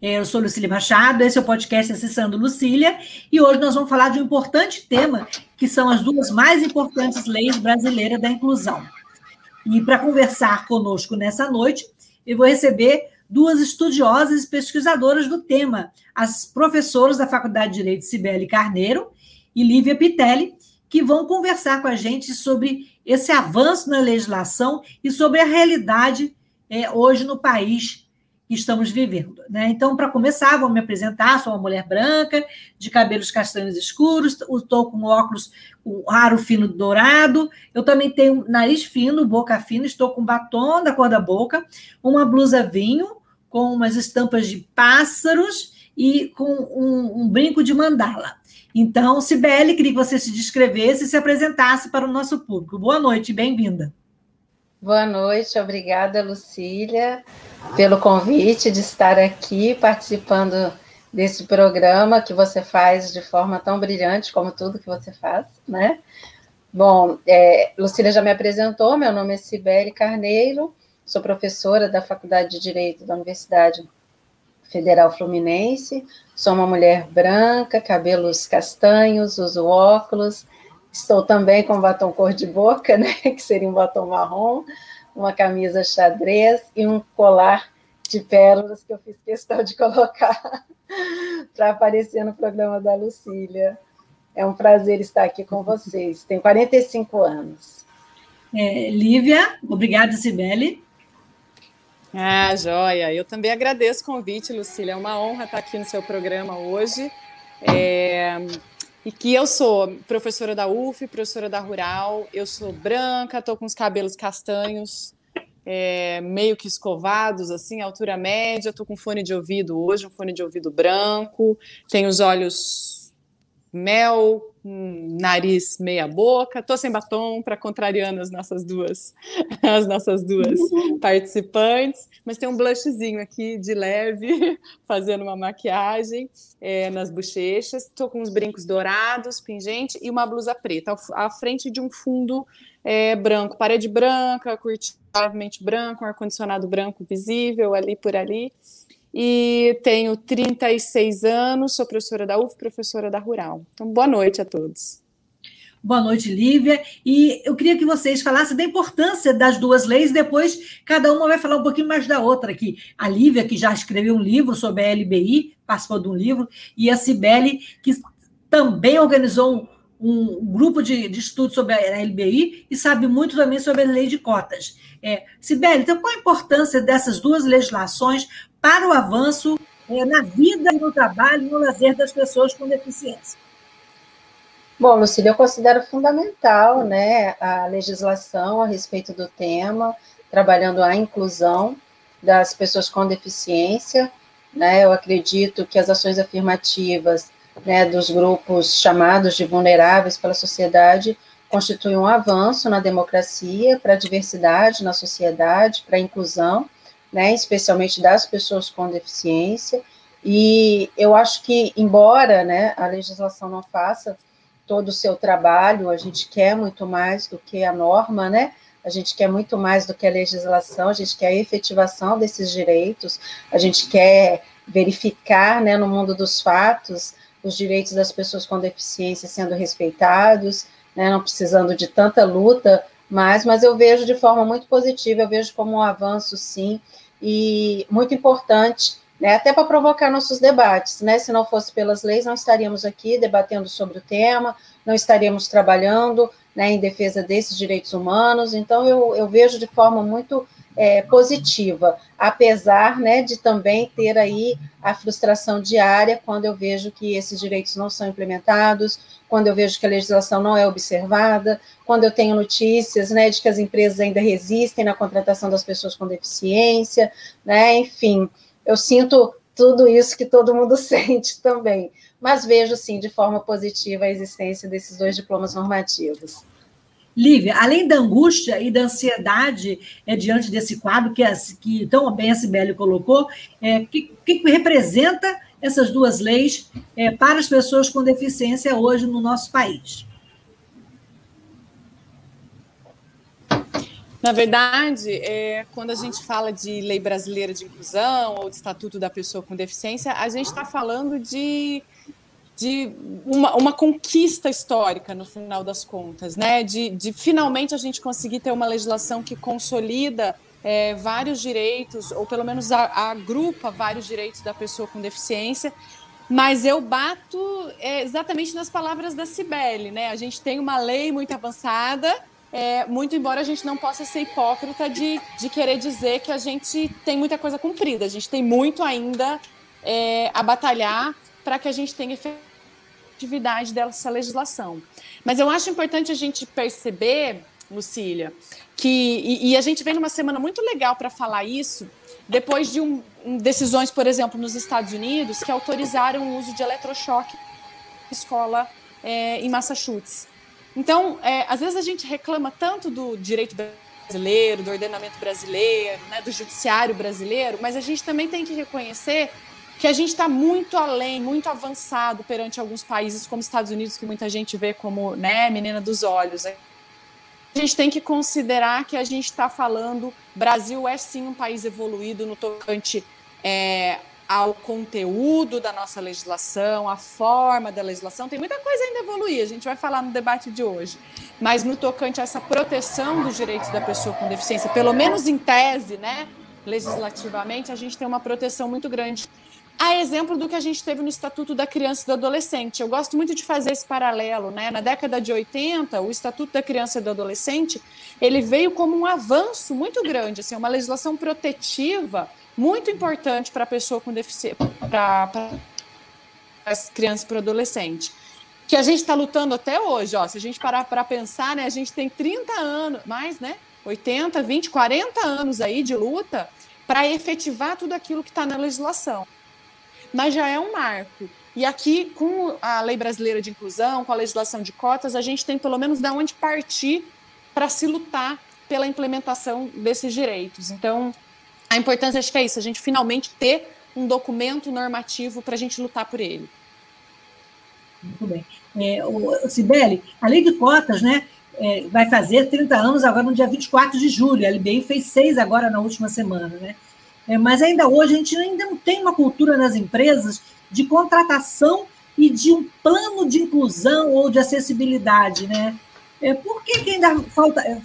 É, eu sou Lucília Machado, esse é o podcast Acessando Lucília, e hoje nós vamos falar de um importante tema, que são as duas mais importantes leis brasileiras da inclusão. E para conversar conosco nessa noite, eu vou receber duas estudiosas e pesquisadoras do tema, as professoras da Faculdade de Direito Cibele Carneiro e Lívia Pitelli, que vão conversar com a gente sobre esse avanço na legislação e sobre a realidade é, hoje no país que estamos vivendo. Né? Então, para começar, vou me apresentar: sou uma mulher branca, de cabelos castanhos escuros, estou com óculos com raro fino dourado, eu também tenho nariz fino, boca fina, estou com batom da cor da boca, uma blusa vinho com umas estampas de pássaros e com um, um brinco de mandala. Então, Sibeli, queria que você se descrevesse e se apresentasse para o nosso público. Boa noite, bem-vinda. Boa noite, obrigada, Lucília, pelo convite de estar aqui participando desse programa que você faz de forma tão brilhante como tudo que você faz, né? Bom, é, Lucília já me apresentou, meu nome é Cibele Carneiro, sou professora da Faculdade de Direito da Universidade Federal Fluminense, sou uma mulher branca, cabelos castanhos, uso óculos, Estou também com batom cor de boca, né, que seria um batom marrom, uma camisa xadrez e um colar de pérolas que eu fiz questão de colocar para aparecer no programa da Lucília. É um prazer estar aqui com vocês. Tenho 45 anos. É, Lívia, obrigada, Sibeli. Ah, joia. Eu também agradeço o convite, Lucília. É uma honra estar aqui no seu programa hoje. É, e que eu sou professora da UF, professora da Rural, eu sou branca, estou com os cabelos castanhos, é, meio que escovados, assim, altura média, estou com fone de ouvido hoje, um fone de ouvido branco, tenho os olhos mel, nariz meia boca, tô sem batom para contrariando as nossas duas as nossas duas participantes, mas tem um blushzinho aqui de leve, fazendo uma maquiagem é, nas bochechas, tô com uns brincos dourados, pingente e uma blusa preta à frente de um fundo é, branco, parede branca, cortina branco, um ar condicionado branco visível ali por ali e tenho 36 anos, sou professora da UF, professora da Rural. Então, boa noite a todos. Boa noite, Lívia. E eu queria que vocês falassem da importância das duas leis, depois cada uma vai falar um pouquinho mais da outra aqui. A Lívia, que já escreveu um livro sobre a LBI, participou de um livro, e a Cibele, que também organizou um, um grupo de, de estudo sobre a LBI e sabe muito também sobre a lei de cotas. É, Sibeli, então qual a importância dessas duas legislações para o avanço é, na vida, no trabalho e no lazer das pessoas com deficiência? Bom, Lucília, eu considero fundamental né, a legislação a respeito do tema, trabalhando a inclusão das pessoas com deficiência. Né, eu acredito que as ações afirmativas né, dos grupos chamados de vulneráveis pela sociedade constituem um avanço na democracia, para a diversidade na sociedade, para a inclusão, né, especialmente das pessoas com deficiência. E eu acho que, embora né, a legislação não faça todo o seu trabalho, a gente quer muito mais do que a norma, né? A gente quer muito mais do que a legislação, a gente quer a efetivação desses direitos, a gente quer verificar, né, no mundo dos fatos, os direitos das pessoas com deficiência sendo respeitados, né, não precisando de tanta luta, mas, mas eu vejo de forma muito positiva, eu vejo como um avanço, sim, e muito importante né, até para provocar nossos debates, né? Se não fosse pelas leis, não estaríamos aqui debatendo sobre o tema, não estaríamos trabalhando né, em defesa desses direitos humanos. Então, eu, eu vejo de forma muito é, positiva, apesar né, de também ter aí a frustração diária quando eu vejo que esses direitos não são implementados, quando eu vejo que a legislação não é observada, quando eu tenho notícias né, de que as empresas ainda resistem na contratação das pessoas com deficiência, né, enfim eu sinto tudo isso que todo mundo sente também, mas vejo sim de forma positiva a existência desses dois diplomas normativos. Lívia, além da angústia e da ansiedade é, diante desse quadro que, que tão bem a Sibeli colocou, é, que, que representa essas duas leis é, para as pessoas com deficiência hoje no nosso país? Na verdade, é, quando a gente fala de lei brasileira de inclusão ou de estatuto da pessoa com deficiência, a gente está falando de, de uma, uma, conquista histórica, no final das contas, né? De, de, finalmente a gente conseguir ter uma legislação que consolida é, vários direitos, ou pelo menos agrupa vários direitos da pessoa com deficiência. Mas eu bato é, exatamente nas palavras da Cibele, né? A gente tem uma lei muito avançada é, muito embora a gente não possa ser hipócrita de, de querer dizer que a gente tem muita coisa cumprida, a gente tem muito ainda é, a batalhar para que a gente tenha efetividade dessa legislação. Mas eu acho importante a gente perceber, Lucília, que e, e a gente vem numa semana muito legal para falar isso, depois de um, decisões, por exemplo, nos Estados Unidos, que autorizaram o uso de eletrochoque escola é, em Massachusetts. Então, é, às vezes a gente reclama tanto do direito brasileiro, do ordenamento brasileiro, né, do judiciário brasileiro, mas a gente também tem que reconhecer que a gente está muito além, muito avançado perante alguns países como Estados Unidos, que muita gente vê como né, menina dos olhos. A gente tem que considerar que a gente está falando, Brasil é sim um país evoluído no tocante é, ao conteúdo da nossa legislação, à forma da legislação. Tem muita coisa ainda a evoluir, a gente vai falar no debate de hoje. Mas no tocante a essa proteção dos direitos da pessoa com deficiência, pelo menos em tese, né, legislativamente, a gente tem uma proteção muito grande. A exemplo do que a gente teve no Estatuto da Criança e do Adolescente. Eu gosto muito de fazer esse paralelo, né? Na década de 80, o Estatuto da Criança e do Adolescente, ele veio como um avanço muito grande, assim, uma legislação protetiva muito importante para a pessoa com deficiência, para as crianças e para o adolescente. Que a gente está lutando até hoje, ó. Se a gente parar para pensar, né, a gente tem 30 anos, mais, né? 80, 20, 40 anos aí de luta para efetivar tudo aquilo que está na legislação. Mas já é um marco. E aqui, com a lei brasileira de inclusão, com a legislação de cotas, a gente tem pelo menos de onde partir para se lutar pela implementação desses direitos. Então, a importância acho que é isso, a gente finalmente ter um documento normativo para a gente lutar por ele. Muito bem. É, o, Sibeli, a lei de cotas, né, é, vai fazer 30 anos agora no dia 24 de julho, a LBI fez seis agora na última semana, né? É, mas ainda hoje a gente ainda não tem uma cultura nas empresas de contratação e de um plano de inclusão ou de acessibilidade, né? É, por que, que ainda falta... É,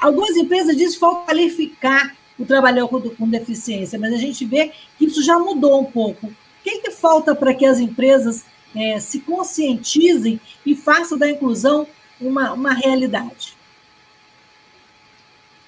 algumas empresas dizem que falta qualificar o trabalhador com, deficiência, mas a gente vê que isso já mudou um pouco. O que, que falta para que as empresas é, se conscientizem e façam da inclusão uma, uma realidade?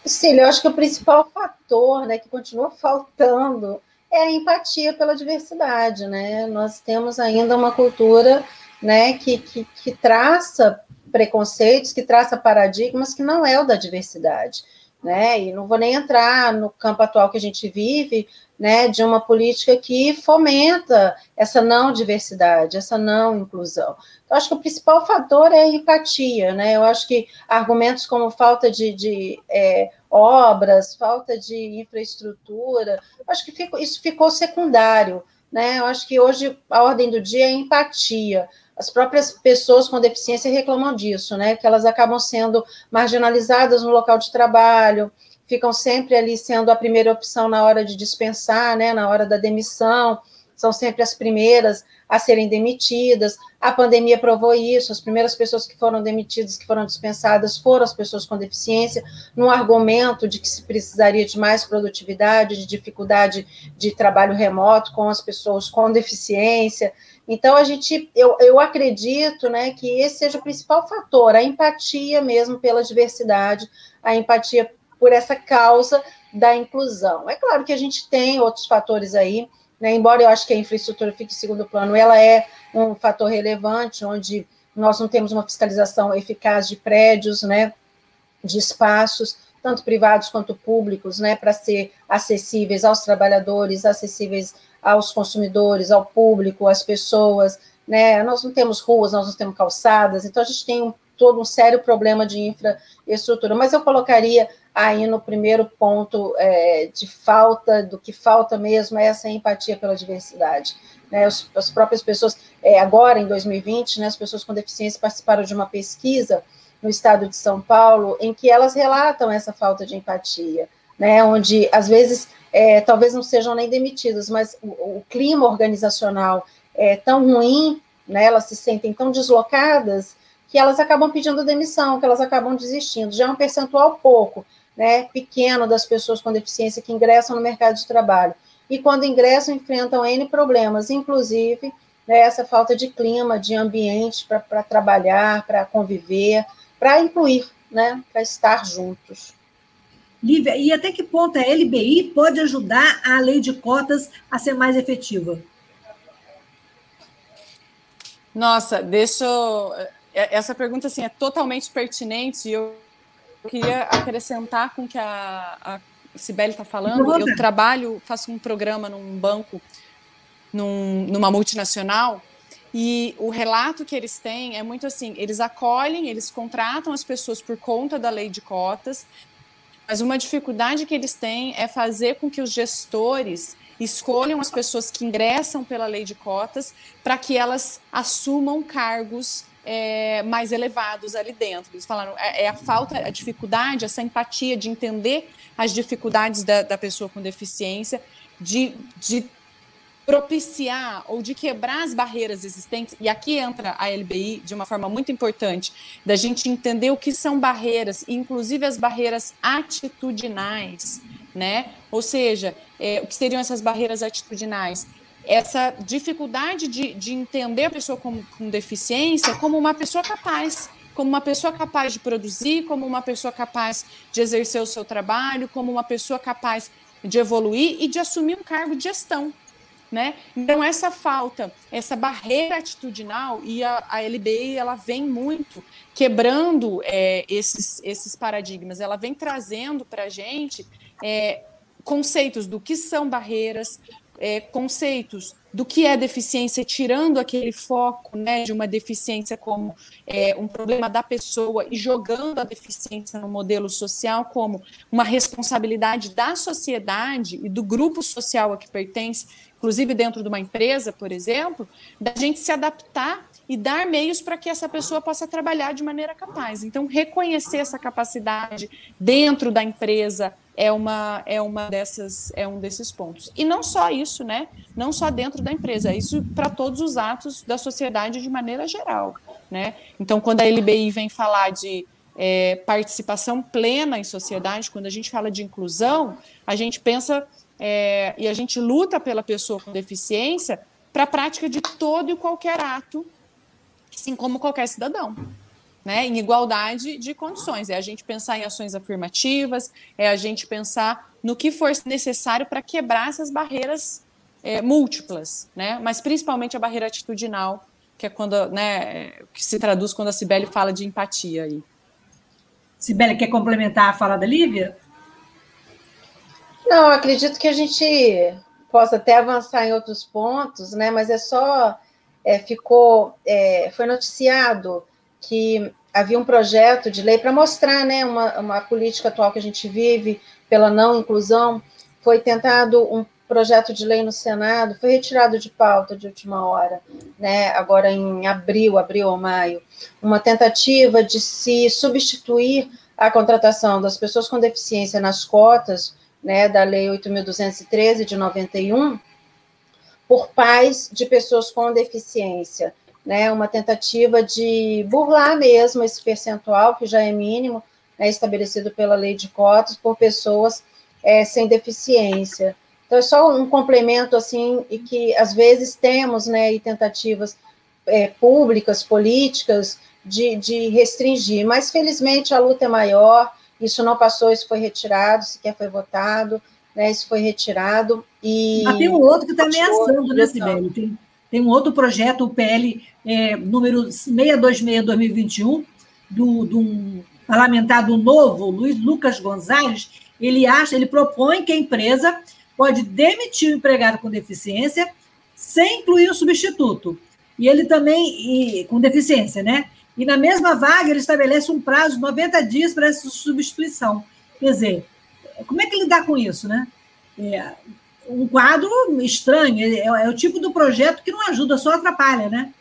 Cília, eu acho que o principal fator né, que continua faltando é a empatia pela diversidade. Né? Nós temos ainda uma cultura né, que, que, que traça preconceitos, que traça paradigmas que não é o da diversidade né? E não vou nem entrar no campo atual que a gente vive, né, de uma política que fomenta essa não diversidade, essa não inclusão. Então, acho que o principal fator é a empatia, né? Eu acho que argumentos como falta de, de é, obras, falta de infraestrutura, acho que isso ficou secundário, né? Eu acho que hoje a ordem do dia é empatia as próprias pessoas com deficiência reclamam disso, né? Que elas acabam sendo marginalizadas no local de trabalho, ficam sempre ali sendo a primeira opção na hora de dispensar, né? Na hora da demissão, são sempre as primeiras a serem demitidas. A pandemia provou isso, as primeiras pessoas que foram demitidas, que foram dispensadas, foram as pessoas com deficiência, num argumento de que se precisaria de mais produtividade, de dificuldade de trabalho remoto com as pessoas com deficiência. Então, a gente, eu, eu acredito né, que esse seja o principal fator, a empatia mesmo pela diversidade, a empatia por essa causa da inclusão. É claro que a gente tem outros fatores aí, né, embora eu acho que a infraestrutura fique em segundo plano, ela é um fator relevante, onde nós não temos uma fiscalização eficaz de prédios, né, de espaços, tanto privados quanto públicos, né, para ser acessíveis aos trabalhadores, acessíveis aos consumidores, ao público, às pessoas, né? Nós não temos ruas, nós não temos calçadas, então a gente tem um, todo um sério problema de infraestrutura. Mas eu colocaria aí no primeiro ponto é, de falta, do que falta mesmo, é essa empatia pela diversidade. Né, as, as próprias pessoas, é, agora em 2020, né, as pessoas com deficiência participaram de uma pesquisa no estado de São Paulo, em que elas relatam essa falta de empatia, né, onde às vezes é, talvez não sejam nem demitidas, mas o, o, clima organizacional é tão ruim, né, elas se sentem tão deslocadas, que elas acabam pedindo demissão, que elas acabam desistindo. Já é um percentual pouco, né, pequeno das pessoas com deficiência que ingressam no mercado de trabalho. E quando ingressam, enfrentam N problemas, inclusive né, essa falta de clima, de ambiente para trabalhar, para conviver, para incluir, né, para estar juntos. Lívia, e até que ponto a LBI pode ajudar a lei de cotas a ser mais efetiva? Nossa, deixa eu... É, essa pergunta assim, é totalmente pertinente e eu queria acrescentar com o que a, a Sibeli está falando. Eu trabalho, faço um programa num banco, num, numa multinacional, e o relato que eles têm é muito assim: eles acolhem, eles contratam as pessoas por conta da lei de cotas, mas uma dificuldade que eles têm é fazer com que os gestores escolham as pessoas que ingressam pela lei de cotas para que elas assumam cargos é, mais elevados ali dentro. Eles falaram é, é, a falta, a dificuldade, essa empatia de entender as dificuldades da, da pessoa com deficiência, de, de propiciar ou de quebrar as barreiras existentes, e aqui entra a LBI de uma forma muito importante, da gente entender o que são barreiras, inclusive as barreiras atitudinais, né? Ou seja, é, o que seriam essas barreiras atitudinais? Essa dificuldade de, de entender a pessoa com, com deficiência como uma pessoa capaz, como uma pessoa capaz de produzir, como uma pessoa capaz de exercer o seu trabalho, como uma pessoa capaz de evoluir e de assumir um cargo de gestão, né? Então, essa falta, essa barreira atitudinal, e a, a LBI ela vem muito quebrando é, esses, esses paradigmas, ela vem trazendo para a gente é, conceitos do que são barreiras, é, conceitos do que é deficiência, tirando aquele foco né, de uma deficiência como é, um problema da pessoa e jogando a deficiência no modelo social como uma responsabilidade da sociedade e do grupo social a que pertence, inclusive dentro de uma empresa, por exemplo, da gente se adaptar e dar meios para que essa pessoa possa trabalhar de maneira capaz. Então, reconhecer essa capacidade dentro da empresa é uma é uma dessas é um desses pontos. E não só isso, né? Não só dentro da empresa, isso para todos os atos da sociedade de maneira geral, né? Então, quando a LBI vem falar de é, participação plena em sociedade, quando a gente fala de inclusão, a gente pensa é, e a gente luta pela pessoa com deficiência para a prática de todo e qualquer ato, assim como qualquer cidadão. Né, em igualdade de condições. É a gente pensar em ações afirmativas, é a gente pensar no que for necessário para quebrar essas barreiras é, múltiplas, né? mas principalmente a barreira atitudinal, que é quando, né, que se traduz quando a Cibele fala de empatia. Aí. Cibele, quer complementar a fala da Lívia? Não, acredito que a gente possa até avançar em outros pontos, né? Mas é só é, ficou é, foi noticiado que havia um projeto de lei para mostrar, né, uma, uma política atual que a gente vive pela não inclusão. Foi tentado um projeto de lei no Senado, foi retirado de pauta de última hora, né? Agora em abril, abril ou maio, uma tentativa de se substituir a contratação das pessoas com deficiência nas cotas né, da Lei 8.213 de 91, por pais de pessoas com deficiência, né? Uma tentativa de burlar mesmo esse percentual que já é mínimo, né, estabelecido pela lei de cotas por pessoas é, sem deficiência. Então é só um complemento assim e que às vezes temos, né, e tentativas é, públicas, políticas de, de restringir, mas felizmente a luta é maior. Isso não passou, isso foi retirado, sequer foi votado né, isso foi retirado. E ah, tem um outro que está ameaçando, né, Sibeli? Tem, tem um outro projeto, o PL é, número 626-2021, do, do um parlamentar do Novo, Luiz Lucas Gonzalez, ele acha, ele propõe que a empresa pode demitir o empregado com deficiência sem incluir o substituto. E ele também, e, com deficiência, né? E na mesma vaga, ele estabelece um prazo de 90 dias para essa substituição. Quer dizer, como é que lidar com isso, né? É um quadro estranho, é, é, o tipo do projeto que não ajuda, só atrapalha, né?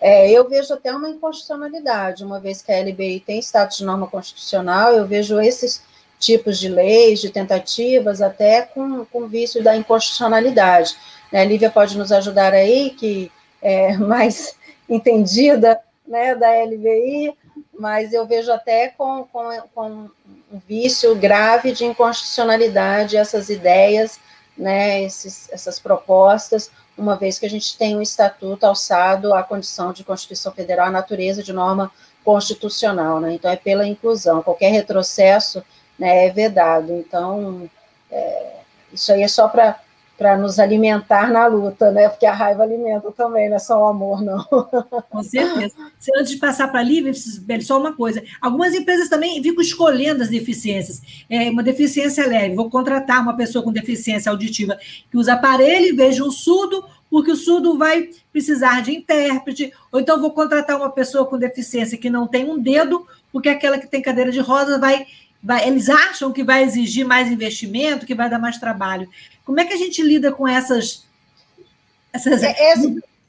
É, eu vejo até uma inconstitucionalidade, uma vez que a LBI tem status de norma constitucional, eu vejo esses tipos de leis, de tentativas, até com, com vício da inconstitucionalidade. Né? A Lívia pode nos ajudar aí, que é mais entendida né, da LBI, mas eu vejo até com, com, com um vício grave de inconstitucionalidade essas ideias, né, esses, essas propostas, uma vez que a gente tem um estatuto alçado à condição de Constituição Federal, à natureza de norma constitucional, né, então é pela inclusão, qualquer retrocesso né, é vedado, então é, isso aí é só para para nos alimentar na luta, né? Porque a raiva alimenta também, não é só o amor, não. Com certeza. Antes de passar para a Lívia, só uma coisa. Algumas empresas também ficam escolhendo as deficiências. É uma deficiência leve. Vou contratar uma pessoa com deficiência auditiva que usa aparelho vez de um surdo, porque o surdo vai precisar de intérprete. Ou então vou contratar uma pessoa com deficiência que não tem um dedo, porque aquela que tem cadeira de rodas vai Vai, eles acham que vai exigir mais investimento, que vai dar mais trabalho. Como é que a gente lida com essas, essas, é,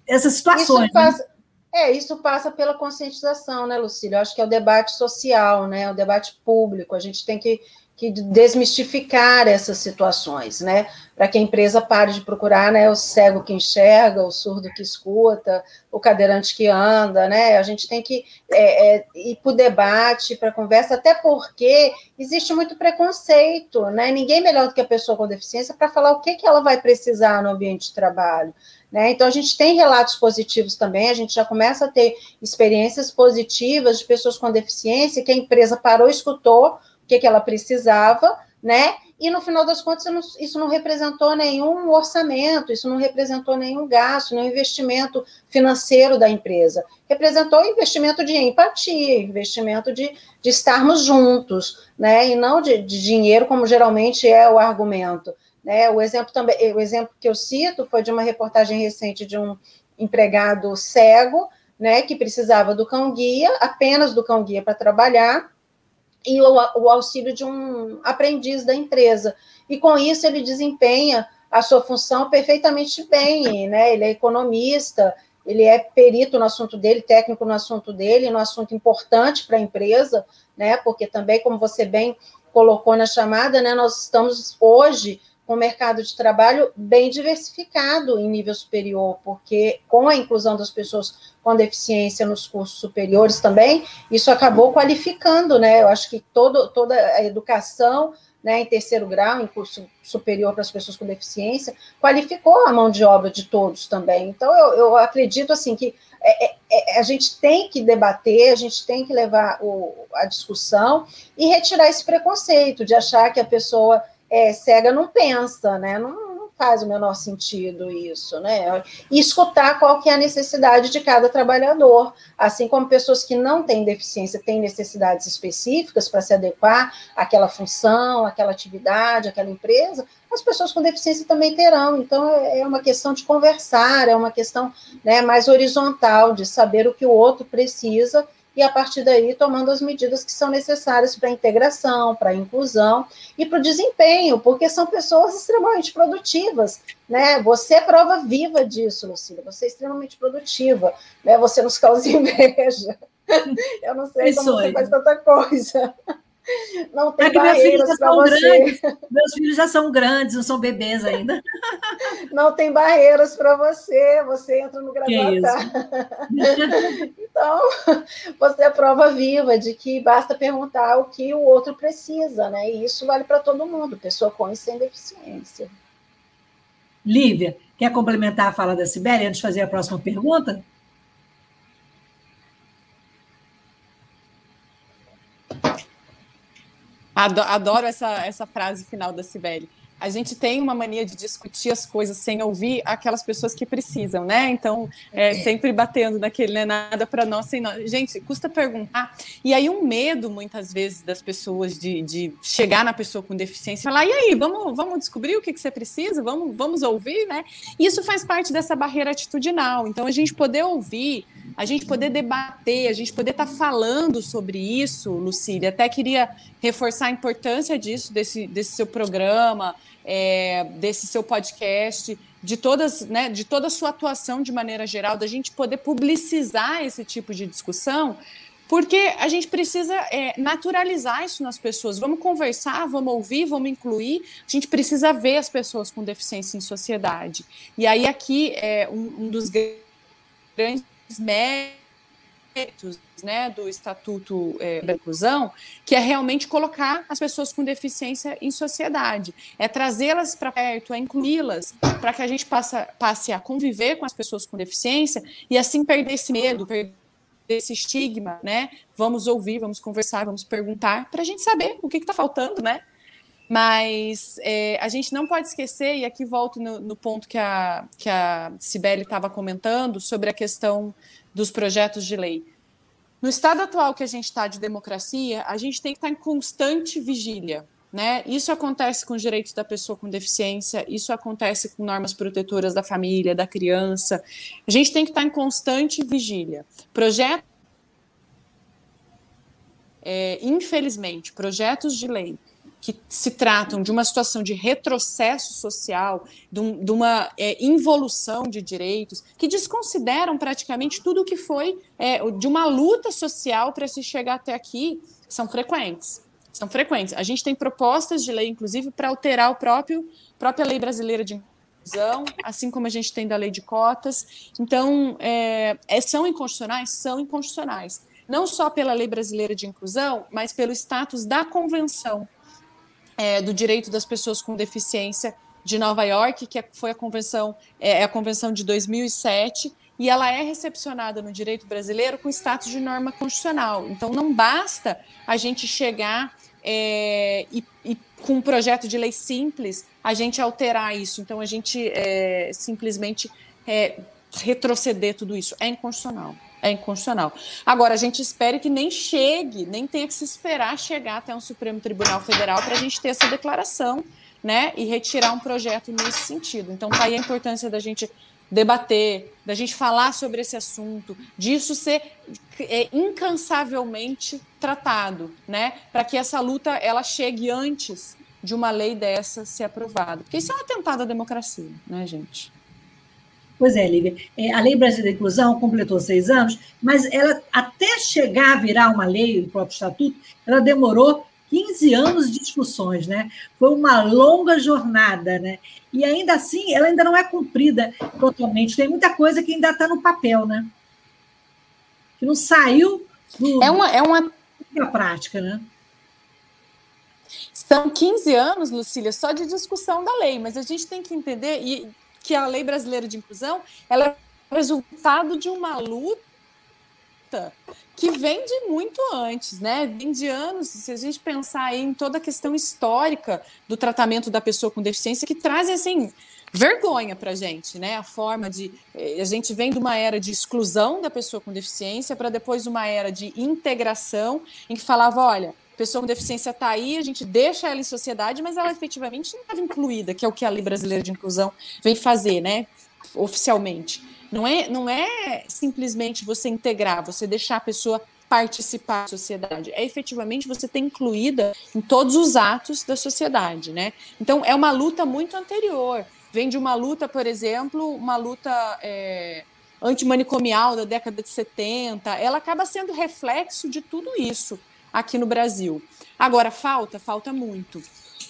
essas situações? Isso passa, né? É, isso passa pela conscientização, né, Lucília? Eu acho que é o debate social, né? O debate público. A gente tem que que desmistificar essas situações, né? Para que a empresa pare de procurar, né, o cego que enxerga, o surdo que escuta, o cadeirante que anda, né? A gente tem que é, é, ir para o debate, para a conversa, até porque existe muito preconceito, né? Ninguém melhor do que a pessoa com deficiência para falar o que, que ela vai precisar no ambiente de trabalho. Né? Então, a gente tem relatos positivos também, a gente já começa a ter experiências positivas de pessoas com deficiência que a empresa parou, escutou, o que, que ela precisava, né? E no final das contas, isso não representou nenhum orçamento, isso não representou nenhum gasto, nenhum investimento financeiro da empresa. Representou investimento de empatia, investimento de, de estarmos juntos, né? E não de, de dinheiro, como geralmente é o argumento. Né? O exemplo também, o exemplo que eu cito foi de uma reportagem recente de um empregado cego, né, que precisava do cão guia, apenas do cão guia para trabalhar, e o, o auxílio de um aprendiz da empresa. E com isso ele desempenha a sua função perfeitamente bem, né? Ele é economista, ele é perito no assunto dele, técnico no assunto dele, no assunto importante para a empresa, né? Porque também, como você bem colocou na chamada, né? Nós estamos hoje com mercado de trabalho bem diversificado em nível superior, porque com a inclusão das pessoas com deficiência nos cursos superiores também, isso acabou qualificando, né? Eu acho que todo, toda a educação né, em terceiro grau, em curso superior para as pessoas com deficiência, qualificou a mão de obra de todos também. Então, eu, eu acredito assim que é, é, é a gente tem que debater, a gente tem que levar o, a discussão e retirar esse preconceito de achar que a pessoa é, cega não pensa, né? Não, não, faz o menor sentido isso, né? E escutar qual que é a necessidade de cada trabalhador, assim como pessoas que não têm deficiência têm necessidades específicas para se adequar àquela função, àquela atividade, àquela empresa, as pessoas com deficiência também terão. Então, é, é uma questão de conversar, é uma questão né, mais horizontal, de saber o que o outro precisa e a partir daí tomando as medidas que são necessárias para a integração, para a inclusão e para o desempenho, porque são pessoas extremamente produtivas, né? Você é prova viva disso, Lucília, você é extremamente produtiva, né? Você nos causa inveja. Eu não sei como você faz tanta coisa. Não tem é barreiras para você. Grandes. Meus filhos já são grandes, não são bebês ainda. Não tem barreiras para você, você entra no graduatar. então, você é prova viva de que basta perguntar o que o outro precisa, né? E isso vale para todo mundo, pessoa com e sem deficiência. Lívia, quer complementar a fala da Sibeli antes de fazer a próxima pergunta? Adoro essa, essa frase final da Cibele. A gente tem uma mania de discutir as coisas sem ouvir aquelas pessoas que precisam, né? Então, é, sempre batendo naquele, né? Nada para nós sem nós. Gente, custa perguntar. E aí, um medo, muitas vezes, das pessoas de, de chegar na pessoa com deficiência e falar: e aí, vamos, vamos descobrir o que, que você precisa? Vamos, vamos ouvir, né? Isso faz parte dessa barreira atitudinal. Então, a gente poder ouvir a gente poder debater, a gente poder estar tá falando sobre isso, Lucília. Até queria reforçar a importância disso, desse, desse seu programa, é, desse seu podcast, de todas, né, de toda a sua atuação de maneira geral, da gente poder publicizar esse tipo de discussão, porque a gente precisa é, naturalizar isso nas pessoas. Vamos conversar, vamos ouvir, vamos incluir. A gente precisa ver as pessoas com deficiência em sociedade. E aí aqui é um, um dos grandes méritos né, do Estatuto é, da Inclusão, que é realmente colocar as pessoas com deficiência em sociedade, é trazê-las para perto, é incluí-las, para que a gente passe, passe a conviver com as pessoas com deficiência e assim perder esse medo, perder esse estigma, né? Vamos ouvir, vamos conversar, vamos perguntar, para a gente saber o que está faltando, né? Mas é, a gente não pode esquecer, e aqui volto no, no ponto que a, que a Cibele estava comentando, sobre a questão dos projetos de lei. No estado atual que a gente está de democracia, a gente tem que estar tá em constante vigília. Né? Isso acontece com os direitos da pessoa com deficiência, isso acontece com normas protetoras da família, da criança. A gente tem que estar tá em constante vigília. Projeto. É, infelizmente, projetos de lei que se tratam de uma situação de retrocesso social, de, um, de uma é, involução de direitos, que desconsideram praticamente tudo o que foi é, de uma luta social para se chegar até aqui, são frequentes. São frequentes. A gente tem propostas de lei, inclusive, para alterar o próprio própria lei brasileira de inclusão, assim como a gente tem da lei de cotas. Então, é, é são inconstitucionais? São inconstitucionais. Não só pela lei brasileira de inclusão, mas pelo status da convenção é, do direito das pessoas com deficiência de Nova York, que é, foi a convenção, é, é a convenção de 2007, e ela é recepcionada no direito brasileiro com status de norma constitucional. Então, não basta a gente chegar é, e, e, com um projeto de lei simples a gente alterar isso. Então, a gente é, simplesmente é, retroceder tudo isso. É inconstitucional é inconstitucional. Agora, a gente espera que nem chegue, nem tenha que se esperar chegar até um Supremo Tribunal Federal para a gente ter essa declaração, né, e retirar um projeto nesse sentido. Então, tá aí a importância da gente debater, da gente falar sobre esse assunto, disso ser é, incansavelmente tratado, né, para que essa luta ela chegue antes de uma lei dessa ser aprovada, porque isso é um atentado à democracia, né, gente? Pois é, Lívia. É, a Lei Brasileira de Inclusão completou seis anos, mas ela, até chegar a virar uma lei, o próprio estatuto, ela demorou 15 anos de discussões, né? Foi uma longa jornada, né? E ainda assim, ela ainda não é cumprida totalmente. Tem muita coisa que ainda está no papel, né? Que não saiu do, é uma, é uma... da prática, né? São 15 anos, Lucília, só de discussão da lei, mas a gente tem que entender, e que a lei brasileira de inclusão ela é resultado de uma luta que vem de muito antes, né? Vem de anos, se a gente pensar em toda a questão histórica do tratamento da pessoa com deficiência, que traz assim vergonha para gente, né? A forma de eh, a gente vem de uma era de exclusão da pessoa com deficiência para depois uma era de integração em que falava, olha, pessoa com deficiência está aí, a gente deixa ela em sociedade, mas ela efetivamente não estava incluída, que é o que a Lei Brasileira de Inclusão vem fazer, né? Oficialmente. Não é, não é simplesmente você integrar, você deixar a pessoa participar da sociedade. É efetivamente você ter incluída em todos os atos da sociedade, né? Então é uma luta muito anterior. Vem de uma luta, por exemplo, uma luta é, antimanicomial da década de 70. Ela acaba sendo reflexo de tudo isso aqui no Brasil. Agora, falta? Falta muito.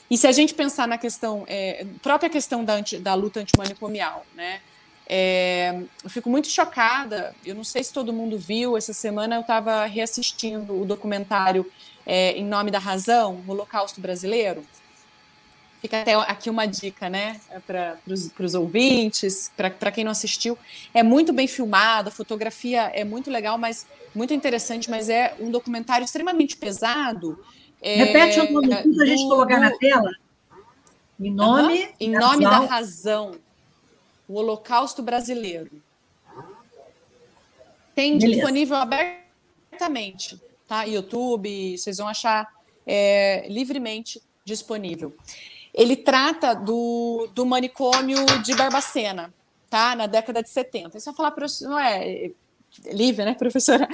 E se a gente pensar na questão, é, própria questão da, anti, da luta antimanicomial, né? É, eu fico muito chocada. Eu não sei se todo mundo viu. Essa semana eu estava reassistindo o documentário é, Em Nome da Razão, Holocausto Brasileiro. Fica até aqui uma dica, né, para os ouvintes, para quem não assistiu. É muito bem filmado, a fotografia é muito legal, mas muito interessante, mas é um documentário extremamente pesado. É, Repete o nome para a gente colocar na tela. Em nome, uhum, em nome da razão o Holocausto Brasileiro. Tem Beleza. disponível abertamente, tá? YouTube, vocês vão achar é, livremente disponível. Ele trata do, do manicômio de Barbacena, tá? Na década de 70. Isso vai falar não é livre, né, professora?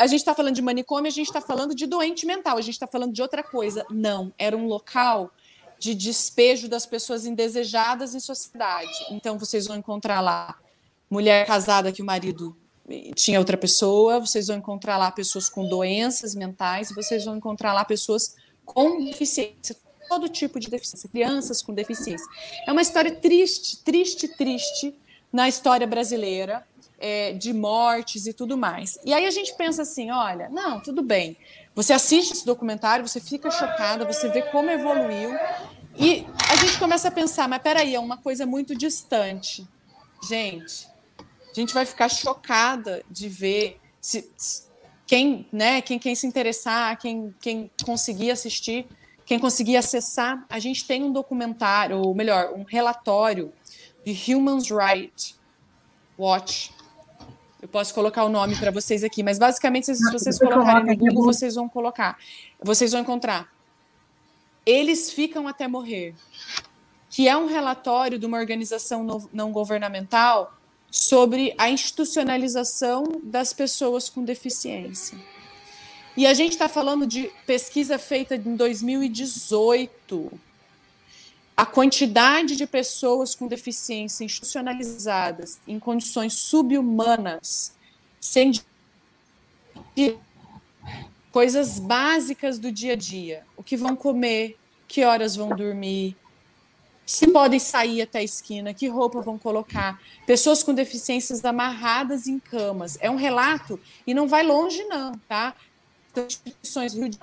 A gente está falando de manicômio, a gente está falando de doente mental, a gente está falando de outra coisa. Não, era um local de despejo das pessoas indesejadas em sociedade. Então, vocês vão encontrar lá mulher casada que o marido tinha outra pessoa, vocês vão encontrar lá pessoas com doenças mentais, vocês vão encontrar lá pessoas com deficiência, todo tipo de deficiência, crianças com deficiência. É uma história triste, triste, triste na história brasileira, é, de mortes e tudo mais. E aí a gente pensa assim: olha, não, tudo bem. Você assiste esse documentário, você fica chocada, você vê como evoluiu, e a gente começa a pensar, mas peraí, é uma coisa muito distante. Gente, a gente vai ficar chocada de ver se, quem, né, quem, quem se interessar, quem, quem conseguir assistir, quem conseguir acessar. A gente tem um documentário, ou melhor, um relatório de Human Rights Watch, eu posso colocar o nome para vocês aqui, mas basicamente, se vocês colocarem no Google, vocês vão colocar. Vocês vão encontrar. Eles ficam até morrer. Que é um relatório de uma organização não governamental sobre a institucionalização das pessoas com deficiência. E a gente está falando de pesquisa feita em 2018 a quantidade de pessoas com deficiência institucionalizadas em condições subhumanas, sem coisas básicas do dia a dia, o que vão comer, que horas vão dormir, se podem sair até a esquina, que roupa vão colocar, pessoas com deficiências amarradas em camas. É um relato e não vai longe não, tá? Instituições Rio de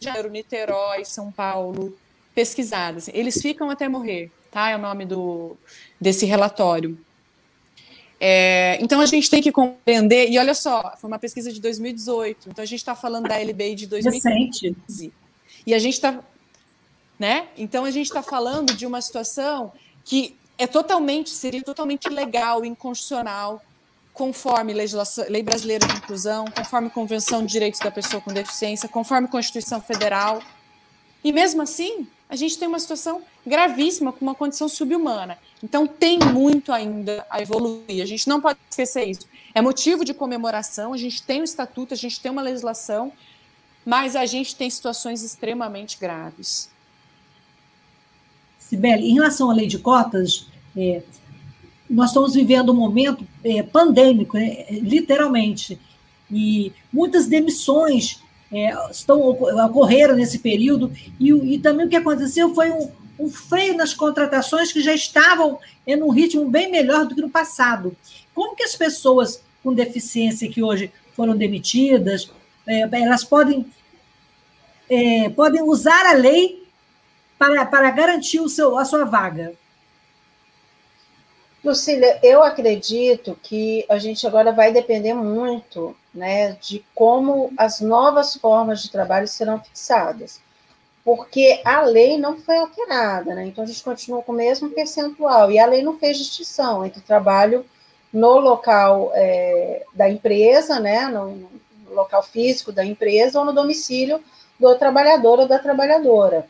Janeiro, Niterói, São Paulo, pesquisadas. Eles ficam até morrer, tá? É o nome do, desse relatório. É, então a gente tem que compreender, e olha só, foi uma pesquisa de 2018, então a gente está falando da LBI de 2015. Recente. E a gente está. Né? Então a gente está falando de uma situação que é totalmente, seria totalmente legal, inconstitucional, conforme legislação, lei brasileira de inclusão, conforme Convenção de Direitos da Pessoa com Deficiência, conforme Constituição Federal. E mesmo assim, a gente tem uma situação gravíssima, com uma condição subhumana. Então, tem muito ainda a evoluir. A gente não pode esquecer isso. É motivo de comemoração, a gente tem um estatuto, a gente tem uma legislação, mas a gente tem situações extremamente graves. Sibeli, em relação à lei de cotas, é, nós estamos vivendo um momento é, pandêmico, né, literalmente, e muitas demissões é, estão, ocorreram nesse período, e, e, também o que aconteceu foi um, um freio nas contratações que já estavam em um ritmo bem melhor do que no passado. Como que as pessoas com deficiência que hoje foram demitidas, é, elas podem, é, podem usar a lei para, para garantir o seu, a sua vaga? Lucília, eu acredito que a gente agora vai depender muito né, de como as novas formas de trabalho serão fixadas. Porque a lei não foi alterada, né? Então a gente continua com o mesmo percentual. E a lei não fez distinção entre trabalho no local é, da empresa, né, no local físico da empresa ou no domicílio do trabalhador ou da trabalhadora.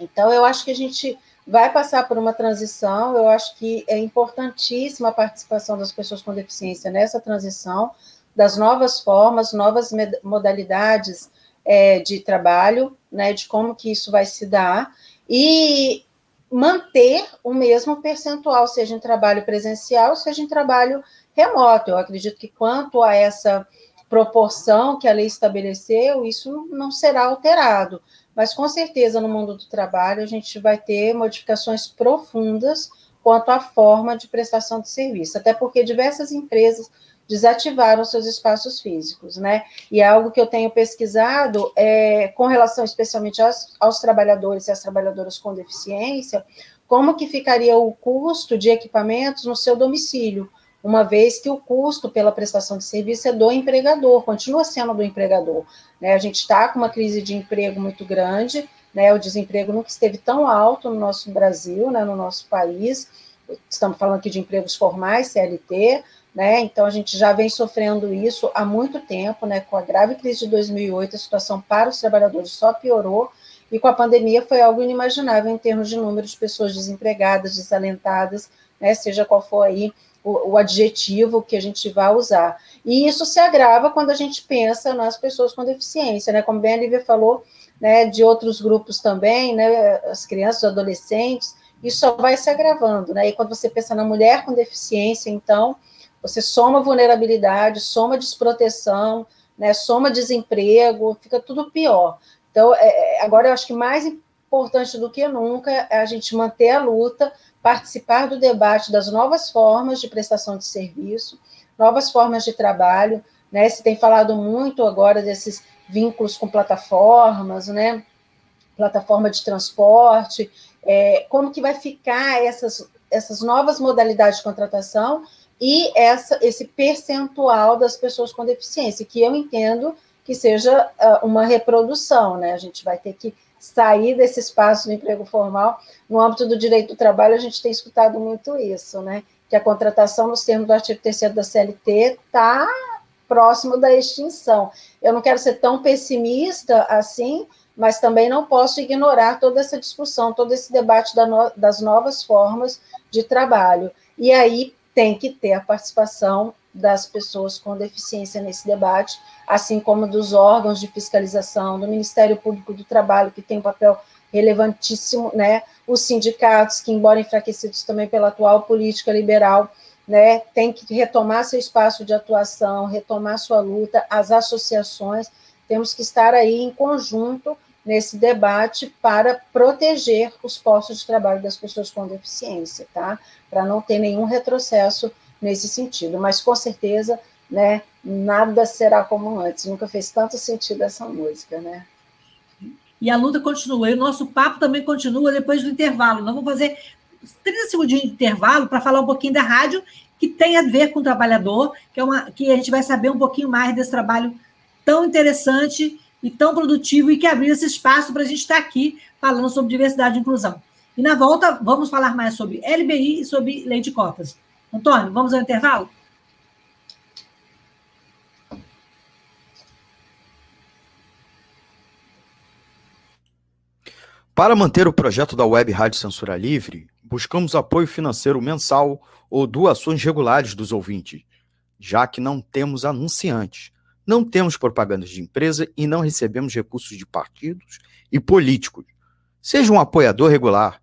Então, eu acho que a gente vai passar por uma transição. Eu acho que é importantíssima a participação das pessoas com deficiência nessa transição, das novas formas, novas modalidades é, de trabalho, né, de como que isso vai se dar, e manter o mesmo percentual, seja em trabalho presencial, seja em trabalho remoto. Eu acredito que quanto a essa proporção que a lei estabeleceu, isso não será alterado. Mas, com certeza, no mundo do trabalho, a gente vai ter modificações profundas quanto à forma de prestação de serviço, até porque diversas empresas desativaram seus espaços físicos, né? E é algo que eu tenho pesquisado é, com relação especialmente aos, aos trabalhadores e às trabalhadoras com deficiência, como que ficaria o custo de equipamentos no seu domicílio, uma vez que o custo pela prestação de serviço é do empregador, continua sendo do empregador. Né? A gente está com uma crise de emprego muito grande, né? o desemprego nunca esteve tão alto no nosso Brasil, né? no nosso país, estamos falando aqui de empregos formais, CLT, né? Então a gente já vem sofrendo isso há muito tempo, né? Com a grave crise de 2008, a situação para os trabalhadores só piorou e com a pandemia foi algo inimaginável em termos de número de pessoas desempregadas, desalentadas, né? Seja qual for aí o, o adjetivo que a gente vai usar. E isso se agrava quando a gente pensa nas pessoas com deficiência, né? Como bem a Lívia falou, né? De outros grupos também, né? As crianças, os adolescentes, isso só vai se agravando, né? E quando você pensa na mulher com deficiência, então você soma vulnerabilidade, soma desproteção, né, soma desemprego, fica tudo pior. Então, é, é, agora eu acho que mais importante do que nunca é a gente manter a luta, participar do debate das novas formas de prestação de serviço, novas formas de trabalho, né? Se tem falado muito agora desses vínculos com plataformas, né? Plataforma de transporte, é, como que vai ficar essas, essas novas modalidades de contratação e essa, esse percentual das pessoas com deficiência, que eu entendo que seja uh, uma reprodução, né? A gente vai ter que sair desse espaço do emprego formal. No âmbito do direito do trabalho, a gente tem escutado muito isso, né? Que a contratação nos termos do artigo 3 da CLT está próximo da extinção. Eu não quero ser tão pessimista assim, mas também não posso ignorar toda essa discussão, todo esse debate das novas formas de trabalho. E aí, tem que ter a participação das pessoas com deficiência nesse debate, assim como dos órgãos de fiscalização, do Ministério Público do Trabalho, que tem um papel relevantíssimo, né? Os sindicatos, que, embora enfraquecidos também pela atual política liberal, né, tem que retomar seu espaço de atuação, retomar sua luta, as associações, temos que estar aí em conjunto nesse debate para proteger os postos de trabalho das pessoas com deficiência, tá? Para não ter nenhum retrocesso nesse sentido. Mas com certeza, né, nada será como antes. Nunca fez tanto sentido essa música, né? E a luta continua. E o nosso papo também continua depois do intervalo. Nós vamos fazer 30 segundos de intervalo para falar um pouquinho da rádio que tem a ver com o trabalhador, que é uma que a gente vai saber um pouquinho mais desse trabalho tão interessante e tão produtivo e que abriu esse espaço para a gente estar aqui falando sobre diversidade e inclusão. E na volta, vamos falar mais sobre LBI e sobre lei de cotas. Antônio, vamos ao intervalo? Para manter o projeto da Web Rádio Censura Livre, buscamos apoio financeiro mensal ou doações regulares dos ouvintes, já que não temos anunciantes. Não temos propagandas de empresa e não recebemos recursos de partidos e políticos. Seja um apoiador regular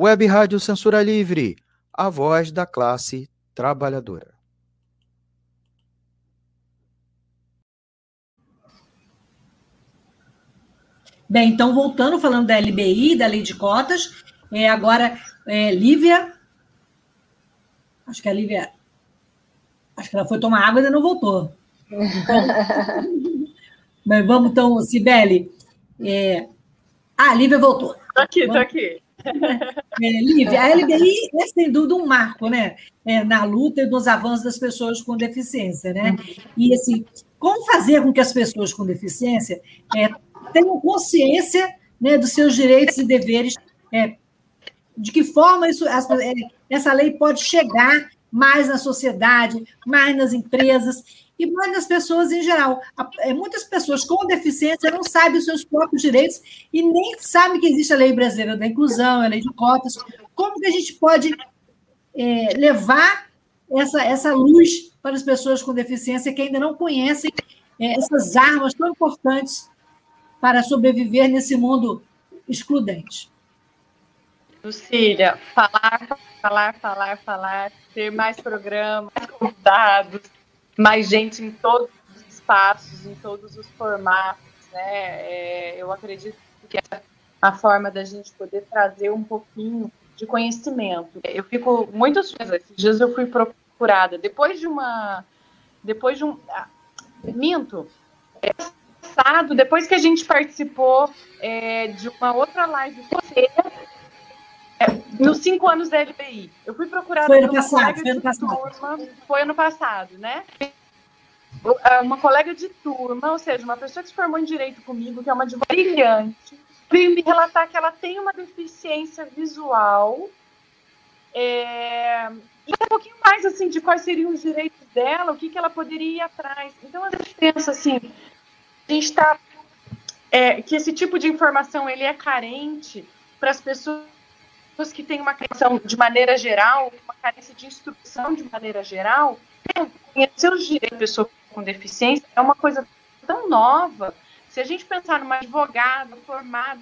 Web Rádio Censura Livre, a voz da classe trabalhadora. Bem, então voltando, falando da LBI, da lei de cotas, é, agora é, Lívia, acho que a Lívia, acho que ela foi tomar água e ainda não voltou. Mas vamos então, Sibeli. É... Ah, a Lívia voltou. Estou aqui, estou aqui. É, Lívia, a LBI é sem dúvida um marco, né? É, na luta e nos avanços das pessoas com deficiência, né? E assim, como fazer com que as pessoas com deficiência é, tenham consciência né, dos seus direitos e deveres, é, de que forma isso, é, essa lei pode chegar mais na sociedade, mais nas empresas, e mais nas pessoas em geral. É, muitas pessoas com deficiência não sabem os seus próprios direitos e nem sabem que existe a lei brasileira da inclusão, a lei de cotas. Como que a gente pode é, levar essa, essa luz para as pessoas com deficiência que ainda não conhecem é, essas armas tão importantes para sobreviver nesse mundo excludente? Lucília, falar, falar, falar, falar, ter mais programas, convidados, mais gente em todos os espaços, em todos os formatos, né? É, eu acredito que é a forma da gente poder trazer um pouquinho de conhecimento. Eu fico muito surpresa. Esses dias eu fui procurada depois de uma, depois de um, ah, minto. É, passado, depois que a gente participou é, de uma outra live é, nos cinco anos da LBI. Eu fui procurada foi ano passado, foi ano passado. Turma, foi ano passado, né? Uma colega de turma, ou seja, uma pessoa que se formou em direito comigo, que é uma advogada brilhante, veio me relatar que ela tem uma deficiência visual. É, e um pouquinho mais assim de quais seriam os direitos dela, o que, que ela poderia ir atrás. Então a gente pensa assim, a gente está é, que esse tipo de informação ele é carente para as pessoas que têm uma carência de maneira geral, uma carência de instrução de maneira geral, conhecer os direitos da pessoa com deficiência é uma coisa tão nova. Se a gente pensar numa advogada formada,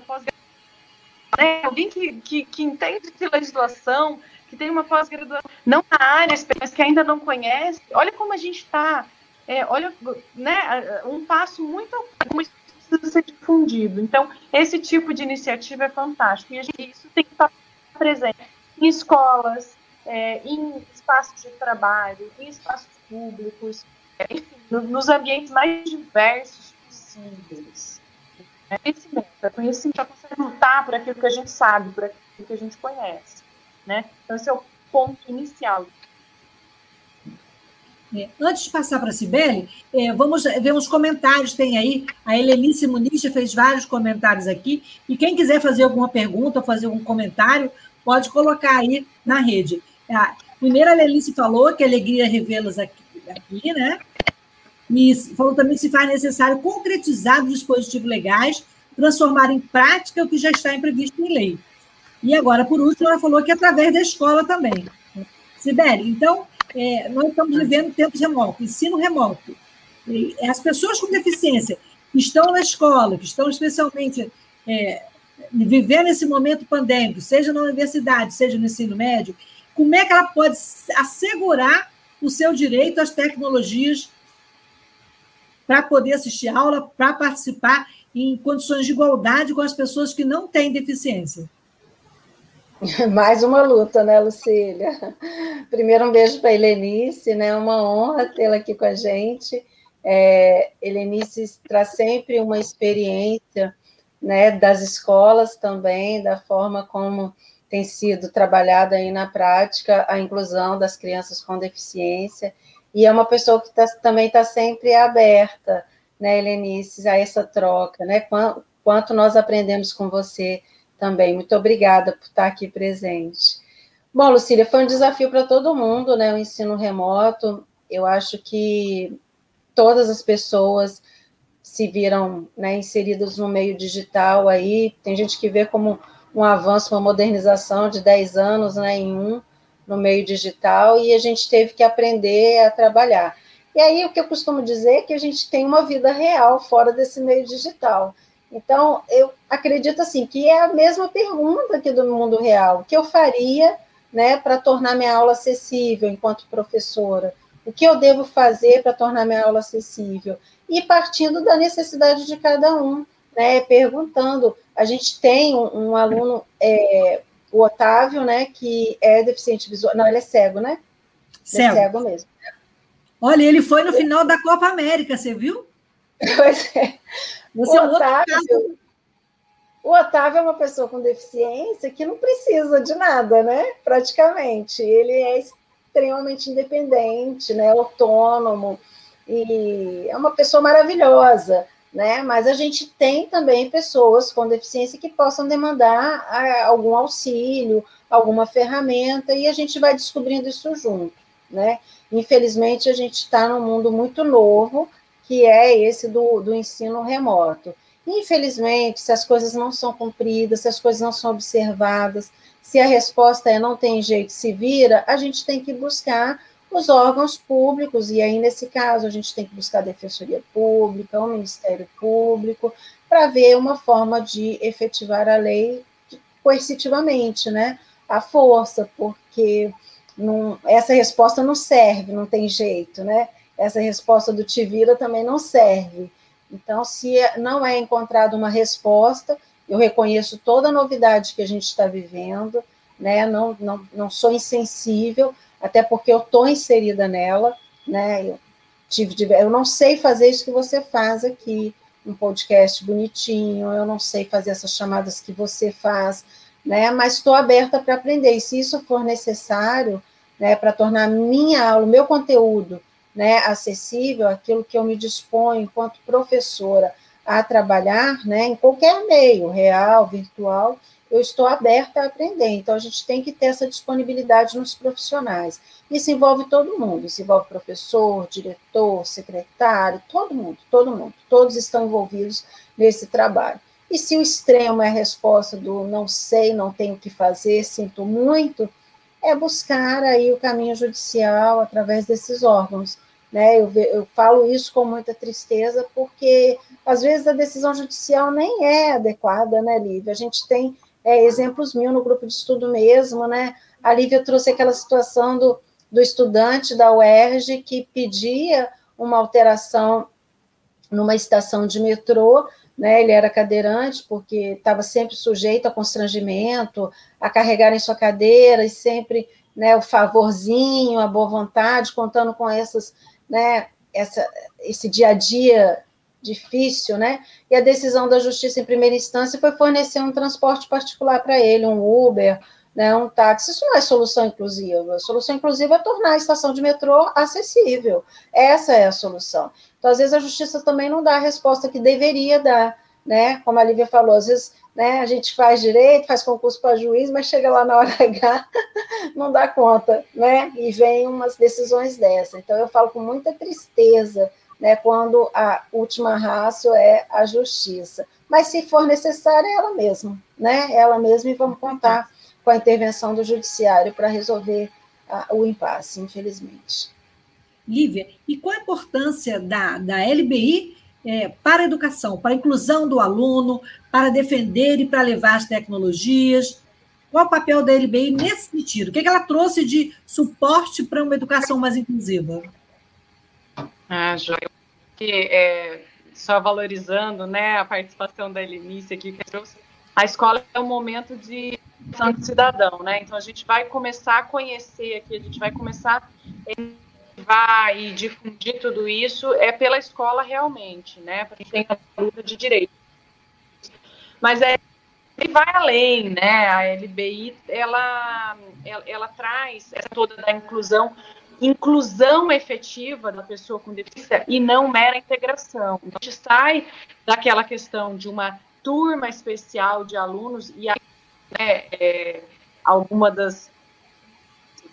né, alguém que, que, que entende de legislação, que tem uma pós-graduação, não na área, mas que ainda não conhece, olha como a gente está, é, olha, né, um passo muito precisa ser difundido. Então, esse tipo de iniciativa é fantástico. E gente, isso tem que estar presente em escolas, é, em espaços de trabalho, em espaços públicos, é, enfim, nos ambientes mais diversos possíveis. É conhecimento, é conhecimento, já consegue lutar por aquilo que a gente sabe, por aquilo que a gente conhece. Né? Então, esse é o ponto inicial é, antes de passar para a Sibeli, é, vamos ver uns comentários. Tem aí, a Helenice Muniz fez vários comentários aqui. E quem quiser fazer alguma pergunta fazer algum comentário, pode colocar aí na rede. A primeira, a Helenice falou que alegria revê-las aqui, aqui, né? E falou também que se faz necessário concretizar os dispositivos legais, transformar em prática o que já está previsto em lei. E agora, por último, ela falou que através da escola também. Sibeli, então, é, nós estamos vivendo tempos remotos, ensino remoto. E as pessoas com deficiência que estão na escola, que estão especialmente é, vivendo esse momento pandêmico, seja na universidade, seja no ensino médio, como é que ela pode assegurar o seu direito às tecnologias para poder assistir aula, para participar em condições de igualdade com as pessoas que não têm deficiência? Mais uma luta, né, Lucília? Primeiro, um beijo para a Helenice, né? Uma honra tê-la aqui com a gente. É, Helenice traz sempre uma experiência né, das escolas também, da forma como tem sido trabalhada aí na prática a inclusão das crianças com deficiência. E é uma pessoa que tá, também está sempre aberta, né, Helenice, a essa troca, né? Quanto, quanto nós aprendemos com você também. Muito obrigada por estar aqui presente. Bom, Lucília, foi um desafio para todo mundo, né? O ensino remoto. Eu acho que todas as pessoas se viram né, inseridas no meio digital aí. Tem gente que vê como um avanço, uma modernização de 10 anos né, em um no meio digital, e a gente teve que aprender a trabalhar. E aí, o que eu costumo dizer é que a gente tem uma vida real fora desse meio digital. Então, eu acredito assim que é a mesma pergunta aqui do mundo real. O que eu faria né, para tornar minha aula acessível enquanto professora? O que eu devo fazer para tornar minha aula acessível? E partindo da necessidade de cada um, né, perguntando. A gente tem um, um aluno, é, o Otávio, né, que é deficiente visual. Não, ele é cego, né? Cego. É cego mesmo. Olha, ele foi no final da Copa América, você viu? Pois é. O, é Otávio, o Otávio é uma pessoa com deficiência que não precisa de nada, né? Praticamente. Ele é extremamente independente, né? autônomo, e é uma pessoa maravilhosa. Né? Mas a gente tem também pessoas com deficiência que possam demandar ah, algum auxílio, alguma ferramenta, e a gente vai descobrindo isso junto, né? Infelizmente, a gente está num mundo muito novo, que é esse do, do ensino remoto. Infelizmente, se as coisas não são cumpridas, se as coisas não são observadas, se a resposta é não tem jeito, se vira, a gente tem que buscar os órgãos públicos, e aí, nesse caso, a gente tem que buscar a Defensoria Pública, o Ministério Público, para ver uma forma de efetivar a lei coercitivamente, né? A força, porque não, essa resposta não serve, não tem jeito, né? Essa resposta do te vira também não serve. Então, se é, não é encontrada uma resposta, eu reconheço toda a novidade que a gente está vivendo, né? Não, não, não sou insensível, até porque eu estou inserida nela, né? Eu, tive, eu não sei fazer isso que você faz aqui, um podcast bonitinho, eu não sei fazer essas chamadas que você faz, né? Mas estou aberta para aprender. E se isso for necessário, né, para tornar minha aula, meu conteúdo, né, acessível, aquilo que eu me disponho enquanto professora a trabalhar, né, em qualquer meio, real, virtual, eu estou aberta a aprender. Então, a gente tem que ter essa disponibilidade nos profissionais. Isso envolve todo mundo, isso envolve professor, diretor, secretário, todo mundo, todo mundo, todos estão envolvidos nesse trabalho. E se o extremo é a resposta do não sei, não tenho o que fazer, sinto muito, é buscar aí o caminho judicial através desses órgãos. Né? Eu, eu falo isso com muita tristeza, porque às vezes a decisão judicial nem é adequada, né, Lívia? A gente tem é, exemplos mil no grupo de estudo mesmo, né? A Lívia trouxe aquela situação do, do estudante da UERJ que pedia uma alteração numa estação de metrô, né? Ele era cadeirante porque estava sempre sujeito a constrangimento, a carregar em sua cadeira e sempre, né, o favorzinho, a boa vontade, contando com essas, né, essa, esse dia a dia difícil, né? E a decisão da justiça em primeira instância foi fornecer um transporte particular para ele, um Uber, né, um táxi. Isso não é solução inclusiva. A solução inclusiva é tornar a estação de metrô acessível. Essa é a solução. Então, às vezes, a justiça também não dá a resposta que deveria dar, né? Como a Lívia falou, às vezes né, a gente faz direito, faz concurso para juiz, mas chega lá na hora H, não dá conta, né? E vem umas decisões dessa. Então, eu falo com muita tristeza né, quando a última raça é a justiça. Mas se for necessário, é ela mesma, né? Ela mesma, e vamos contar com a intervenção do judiciário para resolver a, o impasse, infelizmente. Lívia, e qual a importância da, da LBI é, para a educação, para a inclusão do aluno, para defender e para levar as tecnologias? Qual o papel da LBI nesse sentido? O que, é que ela trouxe de suporte para uma educação mais inclusiva? Ah, Joia. Que, é, só valorizando né, a participação da Elinice aqui, que trouxe, a escola é um momento de cidadão, né? Então a gente vai começar a conhecer aqui, a gente vai começar a vai e difundir tudo isso é pela escola realmente, né? Para quem tem a luta de direito. Mas é ele vai além, né? A LBI ela, ela, ela traz toda da inclusão inclusão efetiva da pessoa com deficiência e não mera integração. Então, a gente sai daquela questão de uma turma especial de alunos e aí, né, é, alguma das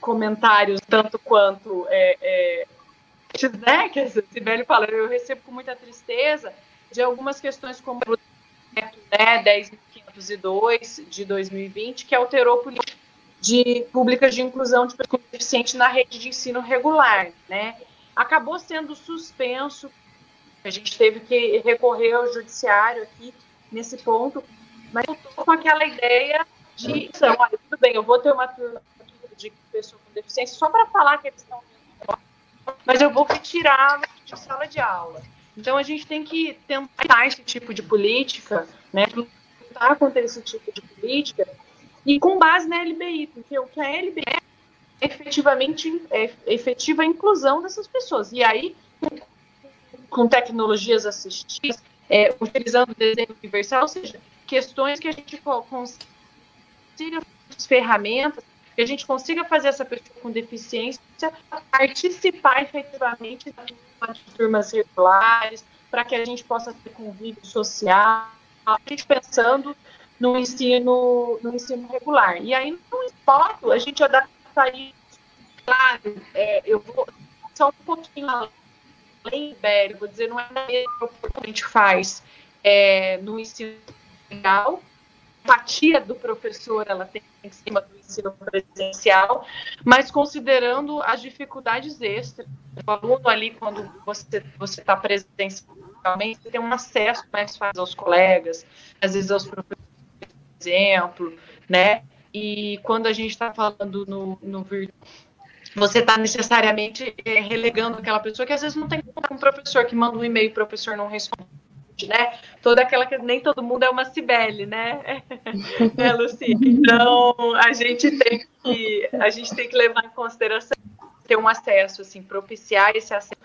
comentários tanto quanto é, é, né, que a Sibeli fala, eu recebo com muita tristeza de algumas questões como né, 10.502 de 2020, que alterou política de públicas de inclusão de pessoas deficientes na rede de ensino regular, né? Acabou sendo suspenso, a gente teve que recorrer ao judiciário aqui nesse ponto, mas estou com aquela ideia de, então, olha, tudo bem, eu vou ter uma turma de pessoas com deficiência só para falar que eles estão mas eu vou retirá-los de sala de aula. Então a gente tem que tentar esse tipo de política, né? Lutar contra esse tipo de política e com base na LBI, porque o que a LBI é efetivamente é efetiva a inclusão dessas pessoas. E aí, com tecnologias assistidas, é, utilizando o desenho universal, ou seja, questões que a gente consiga ferramentas que a gente consiga fazer essa pessoa com deficiência participar efetivamente das turmas regulares, para que a gente possa ter convívio social, a gente pensando no ensino, no ensino regular. E aí, no esporte, a gente adapta isso claro, é, eu vou só um pouquinho além, Ibério, vou dizer, não é da mesma que a gente faz é, no ensino legal, empatia do professor ela tem em cima do ensino presencial, mas considerando as dificuldades extras. O aluno ali, quando você está presencialmente, tem um acesso mais fácil aos colegas, às vezes aos professores, por exemplo, né? E quando a gente está falando no, no virtual, você está necessariamente é, relegando aquela pessoa que às vezes não tem contato com o professor, que manda um e-mail o professor não responde né? Toda aquela que nem todo mundo é uma Cibele, né? é, Luci? Então a gente tem que a gente tem que levar em consideração ter um acesso, assim, propiciar esse acesso,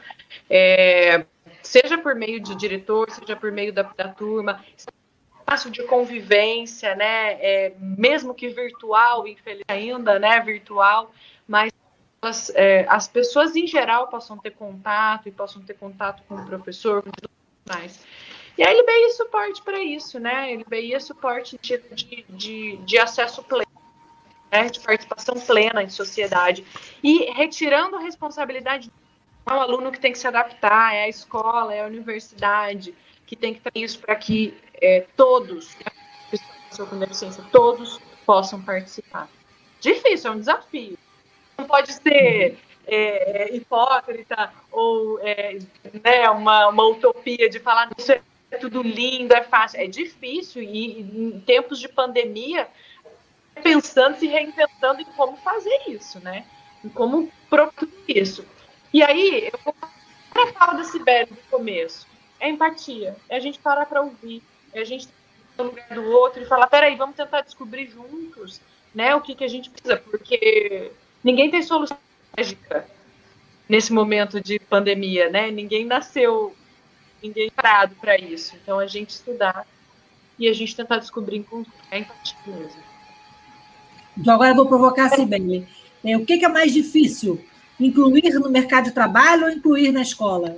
é, seja por meio de diretor, seja por meio da, da turma, espaço de convivência, né? É, mesmo que virtual, infeliz ainda, né? Virtual, mas as, é, as pessoas em geral possam ter contato e possam ter contato com o professor, com tudo mais. E a LBI é suporte para isso, né? A LBI é suporte de, de, de, de acesso pleno, né? de participação plena em sociedade. E retirando a responsabilidade ao aluno que tem que se adaptar, é a escola, é a universidade, que tem que ter isso para que é, todos, pessoas com deficiência, todos possam participar. Difícil, é um desafio. Não pode ser é, hipócrita ou é, né, uma, uma utopia de falar isso é é tudo lindo, é fácil. É difícil e em tempos de pandemia, pensando, se reinventando em como fazer isso, né? Em como propor isso. E aí, eu vou para a fala da Sibeli do começo. É empatia. É a gente parar para ouvir. É a gente no lugar do outro e falar, peraí, vamos tentar descobrir juntos, né, o que, que a gente precisa, porque ninguém tem solução mágica nesse momento de pandemia, né? Ninguém nasceu ninguém parado para isso. Então a gente estudar e a gente tentar descobrir com é empatia mesmo. Então agora eu vou provocar a Sibeli. É, o que, que é mais difícil? Incluir no mercado de trabalho ou incluir na escola?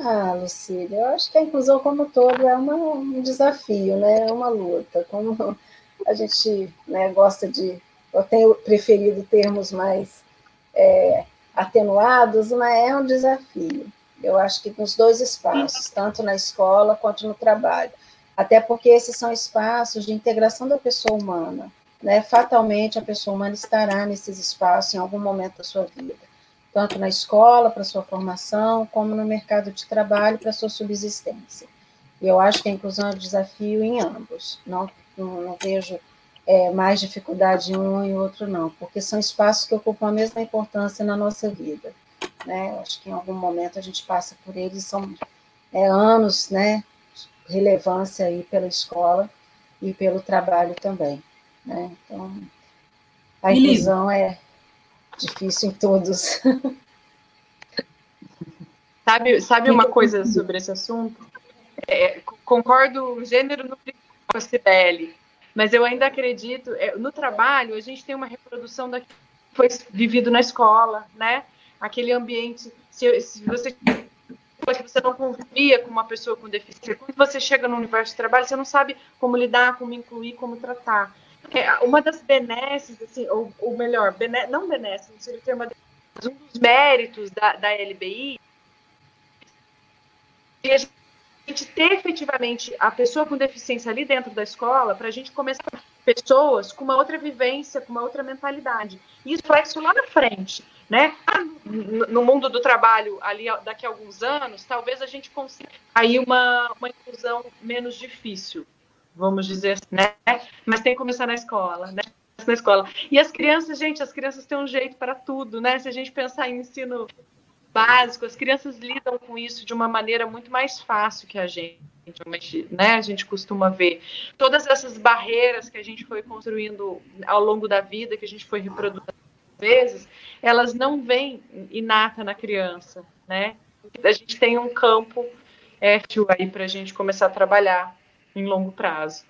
Ah, Lucília, eu acho que a inclusão como todo é uma, um desafio, né? É uma luta. Como a gente né, gosta de. Eu tenho preferido termos mais é, atenuados, mas é um desafio. Eu acho que nos dois espaços, tanto na escola quanto no trabalho. Até porque esses são espaços de integração da pessoa humana. Né? Fatalmente, a pessoa humana estará nesses espaços em algum momento da sua vida, tanto na escola, para sua formação, como no mercado de trabalho, para sua subsistência. E eu acho que a inclusão é um desafio em ambos. Não, não, não vejo é, mais dificuldade em um e outro, não, porque são espaços que ocupam a mesma importância na nossa vida né? Acho que em algum momento a gente passa por eles, são é, anos, né? Relevância aí pela escola e pelo trabalho também, né? Então, a inclusão é difícil em todos. Sabe, sabe uma coisa sobre esse assunto? É, concordo gênero no com a Cibele, mas eu ainda acredito, é, no trabalho, a gente tem uma reprodução daquilo que foi vivido na escola, né? Aquele ambiente, se, se você que você não convivia com uma pessoa com deficiência, quando você chega no universo de trabalho, você não sabe como lidar, como incluir, como tratar. É, uma das benesses, assim, ou, ou melhor, bene, não benesses, não seria o termo, um dos méritos da, da LBI é a gente ter efetivamente a pessoa com deficiência ali dentro da escola, para a gente começar pessoas com uma outra vivência, com uma outra mentalidade. E isso reflexo lá na frente né? No mundo do trabalho, ali daqui a alguns anos, talvez a gente consiga aí uma, uma inclusão menos difícil, vamos dizer assim, né? Mas tem que começar na escola, né? Na escola. E as crianças, gente, as crianças têm um jeito para tudo, né? Se a gente pensar em ensino básico, as crianças lidam com isso de uma maneira muito mais fácil que a gente. Né, a gente costuma ver todas essas barreiras que a gente foi construindo ao longo da vida, que a gente foi reproduzindo vezes, elas não vêm inata na criança, né? A gente tem um campo fértil aí para a gente começar a trabalhar em longo prazo.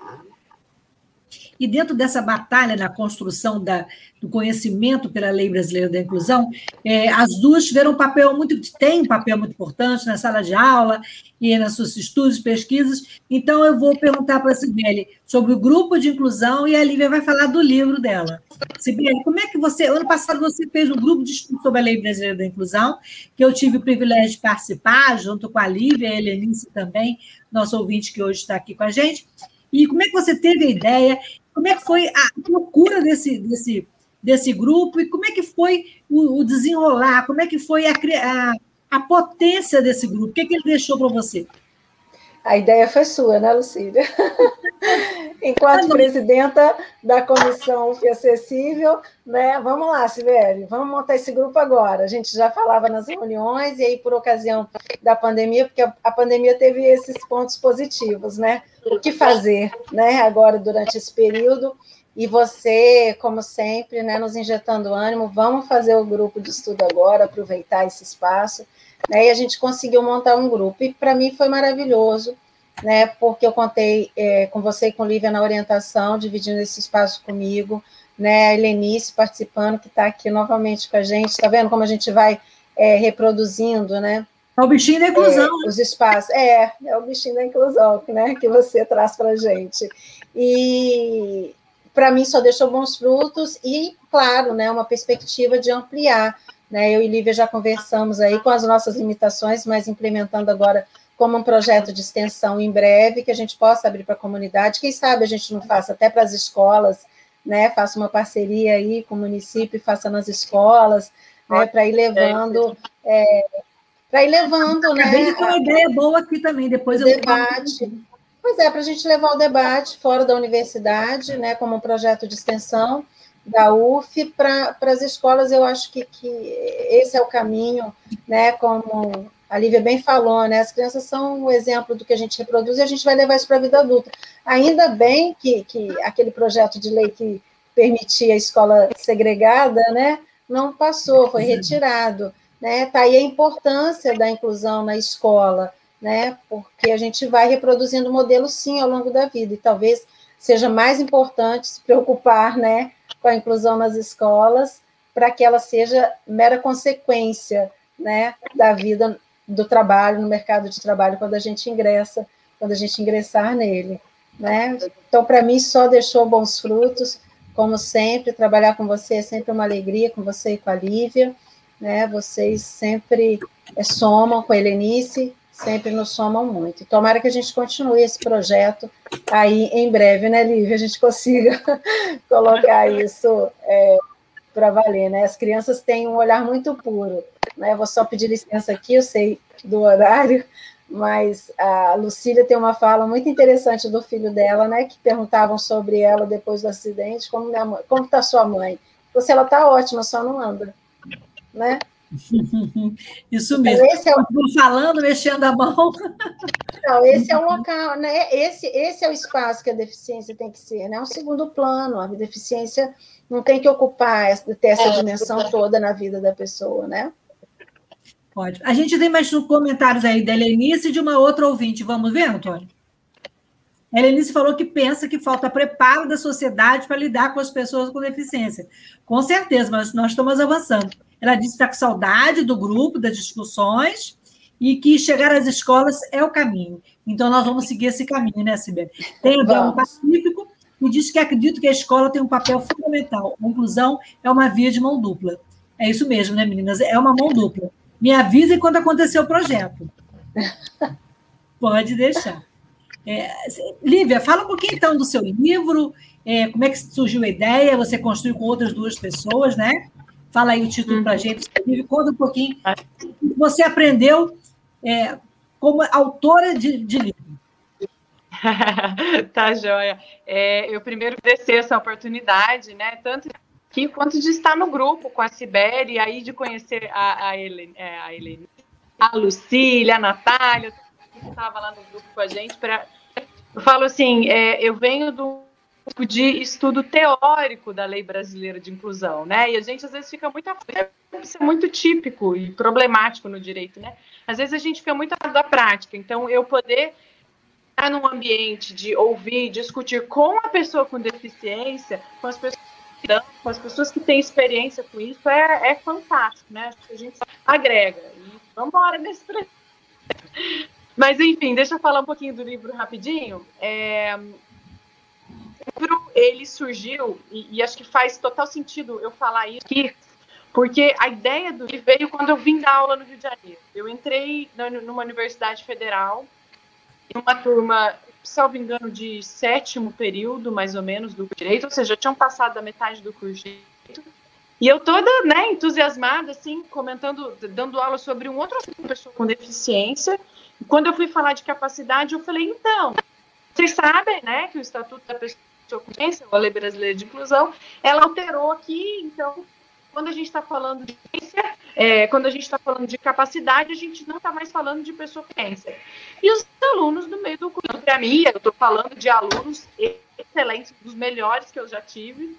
E dentro dessa batalha na construção da, do conhecimento pela Lei Brasileira da Inclusão, é, as duas tiveram um papel muito, têm um papel muito importante na sala de aula e nos seus estudos, pesquisas. Então, eu vou perguntar para a Sibeli sobre o grupo de inclusão e a Lívia vai falar do livro dela. Sibeli, como é que você. Ano passado você fez um grupo de estudo sobre a Lei Brasileira da Inclusão, que eu tive o privilégio de participar, junto com a Lívia e a Helenice também, nosso ouvinte que hoje está aqui com a gente. E como é que você teve a ideia? Como é que foi a procura desse, desse, desse grupo? E como é que foi o, o desenrolar? Como é que foi a, a, a potência desse grupo? O que, é que ele deixou para você? A ideia foi sua, né, Lucília? Enquanto presidenta da comissão acessível, né? Vamos lá, Sibeli, vamos montar esse grupo agora. A gente já falava nas reuniões, e aí, por ocasião da pandemia, porque a pandemia teve esses pontos positivos, né? O que fazer, né, agora durante esse período? E você, como sempre, né, nos injetando ânimo, vamos fazer o grupo de estudo agora, aproveitar esse espaço né, e a gente conseguiu montar um grupo. E para mim foi maravilhoso, né, porque eu contei é, com você e com Lívia na orientação, dividindo esse espaço comigo, né, a Helenice participando, que está aqui novamente com a gente, está vendo como a gente vai é, reproduzindo, né? É o bichinho da inclusão. É, os espaços. É, é o bichinho da inclusão né, que você traz para a gente. E para mim só deixou bons frutos e, claro, né, uma perspectiva de ampliar né? Eu e Lívia já conversamos aí com as nossas limitações, mas implementando agora como um projeto de extensão em breve, que a gente possa abrir para a comunidade. Quem sabe a gente não faça até para as escolas, né? Faça uma parceria aí com o município faça nas escolas, né? Para ir levando. É, para ir levando, né? Acabei uma ideia boa aqui também, depois eu debate. Pois é, para a gente levar o debate fora da universidade, né, como um projeto de extensão, da UF para as escolas, eu acho que, que esse é o caminho, né? Como a Lívia bem falou, né? As crianças são o exemplo do que a gente reproduz e a gente vai levar isso para a vida adulta. Ainda bem que, que aquele projeto de lei que permitia a escola segregada, né? Não passou, foi retirado. Né? Tá aí a importância da inclusão na escola, né? Porque a gente vai reproduzindo modelos sim ao longo da vida, e talvez seja mais importante se preocupar, né? Com a inclusão nas escolas, para que ela seja mera consequência né, da vida do trabalho, no mercado de trabalho, quando a gente ingressa, quando a gente ingressar nele. Né? Então, para mim, só deixou bons frutos, como sempre, trabalhar com você é sempre uma alegria, com você e com a Lívia, né? Vocês sempre é, somam com a Helenice, sempre nos somam muito. Tomara que a gente continue esse projeto aí em breve, né, Lívia? A gente consiga colocar isso é, para valer, né? As crianças têm um olhar muito puro, né? Vou só pedir licença aqui, eu sei do horário, mas a Lucília tem uma fala muito interessante do filho dela, né? Que perguntavam sobre ela depois do acidente, como como está sua mãe? Você ela está ótima, só não anda, né? Isso mesmo. Então, esse é o... falando, mexendo a mão. Não, esse é o local, né? Esse, esse é o espaço que a deficiência tem que ser, né? Um segundo plano. A deficiência não tem que ocupar, ter essa é, dimensão toda na vida da pessoa, né? Pode. A gente tem mais comentários aí da Helenice e de uma outra ouvinte. Vamos ver, Antônio? A Helenice falou que pensa que falta preparo da sociedade para lidar com as pessoas com deficiência. Com certeza, mas nós estamos avançando. Ela disse que está com saudade do grupo, das discussões, e que chegar às escolas é o caminho. Então, nós vamos seguir esse caminho, né, Sibeli? Tem a um pacífico e diz que acredito que a escola tem um papel fundamental. A inclusão é uma via de mão dupla. É isso mesmo, né, meninas? É uma mão dupla. Me avisem quando acontecer o projeto. Pode deixar. É, Lívia, fala um pouquinho então do seu livro, é, como é que surgiu a ideia, você construiu com outras duas pessoas, né? Fala aí o título para a uhum. gente, conta um pouquinho o que você aprendeu é, como autora de, de livro. tá, joia. É, eu primeiro agradecer essa oportunidade, né? Tanto aqui quanto de estar no grupo com a Sibeli, aí de conhecer a, a, Helene, é, a, Helene, a Lucília, a Natália, que estava lá no grupo com a gente. Pra... Eu falo assim, é, eu venho do de estudo teórico da lei brasileira de inclusão, né? E a gente às vezes fica muito isso é muito típico e problemático no direito, né? Às vezes a gente fica muito da prática. Então eu poder estar num ambiente de ouvir, discutir com a pessoa com deficiência, com as pessoas com as pessoas que têm experiência com isso, é, é fantástico, né? Que a gente agrega. Vamos embora nesse Mas, enfim, deixa eu falar um pouquinho do livro rapidinho. É, livro, ele surgiu, e, e, acho que faz total sentido eu falar isso aqui, porque a ideia do livro veio quando eu vim dar aula no Rio de Janeiro. Eu entrei numa universidade federal, em uma turma, salvo engano, de sétimo período, mais ou menos, do direito, ou seja, tinham passado da metade do curso de direito, e eu toda, né, entusiasmada, assim, comentando, dando aula sobre um outro assunto, pessoa com deficiência. E quando eu fui falar de capacidade, eu falei, então, vocês sabem, né, que o Estatuto da Pessoa com Deficiência, a Lei Brasileira de Inclusão, ela alterou aqui, então, quando a gente está falando de é, quando a gente está falando de capacidade, a gente não está mais falando de pessoa com deficiência. E os alunos no meio do curso, para mim, eu estou falando de alunos excelentes, dos melhores que eu já tive,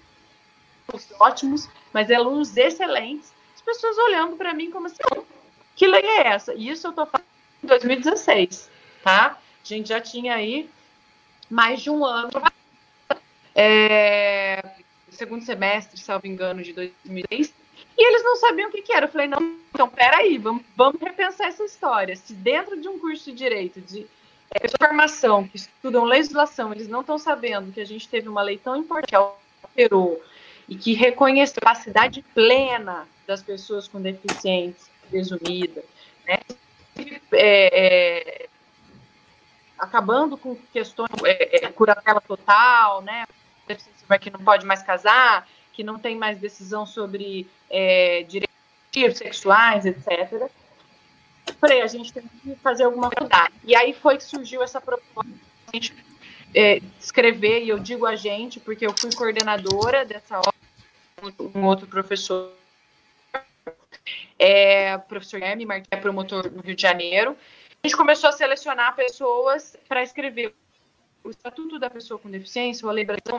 ótimos, mas é alunos excelentes, as pessoas olhando para mim como assim, que lei é essa? E isso eu estou falando em 2016, tá? A gente já tinha aí mais de um ano. É, segundo semestre, salvo engano, de 2010, e eles não sabiam o que, que era. Eu falei, não, então, peraí, vamos, vamos repensar essa história. Se dentro de um curso de direito, de é, formação, que estudam legislação, eles não estão sabendo que a gente teve uma lei tão importante que alterou e que reconhece a capacidade plena das pessoas com deficiência, resumida, né? É, é, acabando com questões é, é, curatela total, né? Que não pode mais casar, que não tem mais decisão sobre é, direitos sexuais, etc. Falei, a gente tem que fazer alguma coisa. E aí foi que surgiu essa proposta a gente é, escrever, e eu digo a gente, porque eu fui coordenadora dessa obra, um outro professor, é, professor Guilherme Marques, é promotor no Rio de Janeiro. A gente começou a selecionar pessoas para escrever o Estatuto da Pessoa com Deficiência, o a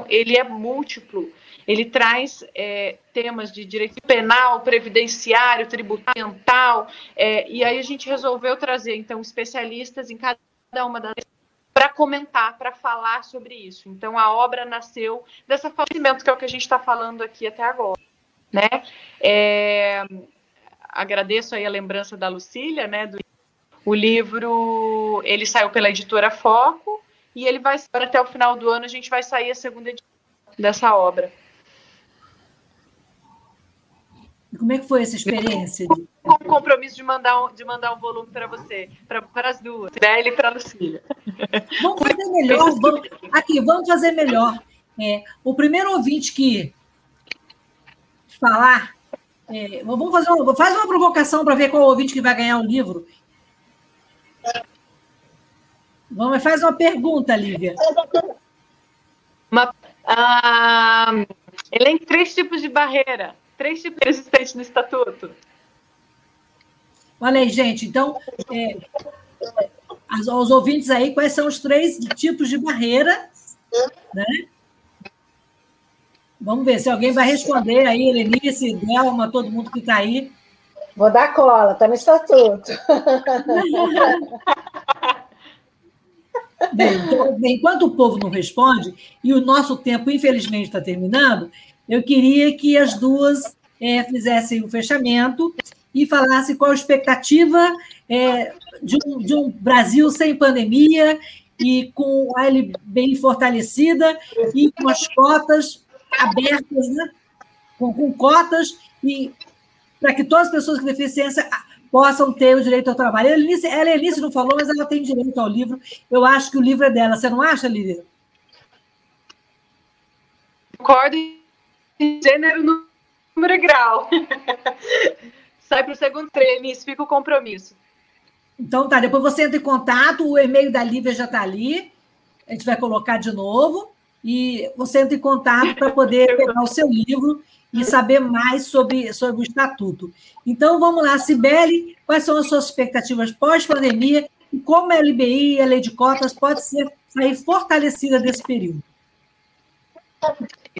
ele é múltiplo. Ele traz é, temas de direito penal, previdenciário, tributário, é, e aí a gente resolveu trazer, então, especialistas em cada uma das para comentar, para falar sobre isso. Então, a obra nasceu dessa falecimento, que é o que a gente está falando aqui até agora. Né? É, agradeço aí a lembrança da Lucília, né? Do, o livro, ele saiu pela editora Foco, e ele vai até o final do ano a gente vai sair a segunda edição dessa obra. E como é que foi essa experiência? Com o compromisso de mandar um, de mandar um volume para você, para as duas, para ele e para a Lucília. Vamos fazer melhor. Vamos, aqui, vamos fazer melhor. É, o primeiro ouvinte que falar, é, vamos fazer uma, faz uma provocação para ver qual ouvinte que vai ganhar o livro. Vamos, faz uma pergunta, Lívia. Uma, uh, ele tem três tipos de barreira, três tipos existentes no estatuto. Olha aí, gente. Então, é, aos ouvintes aí, quais são os três tipos de barreira, né? Vamos ver se alguém vai responder aí, Helenice, Delma, todo mundo que está aí. Vou dar cola, está no estatuto. Bem, então, enquanto o povo não responde, e o nosso tempo, infelizmente, está terminando, eu queria que as duas é, fizessem o fechamento e falassem qual a expectativa é, de, um, de um Brasil sem pandemia e com a L bem fortalecida e com as cotas abertas, né? com, com cotas, e para que todas as pessoas com deficiência possam ter o direito ao trabalho. A Helenice, a Helenice não falou, mas ela tem direito ao livro. Eu acho que o livro é dela. Você não acha, Lívia? Concordo em gênero, número e grau. Sai para o segundo treino, fica o compromisso. Então tá, depois você entra em contato, o e-mail da Lívia já está ali, a gente vai colocar de novo, e você entra em contato para poder pegar o seu livro e saber mais sobre, sobre o Estatuto. Então, vamos lá, Sibeli, quais são as suas expectativas pós-pandemia e como a LBI e a lei de cotas pode ser, sair fortalecida desse período?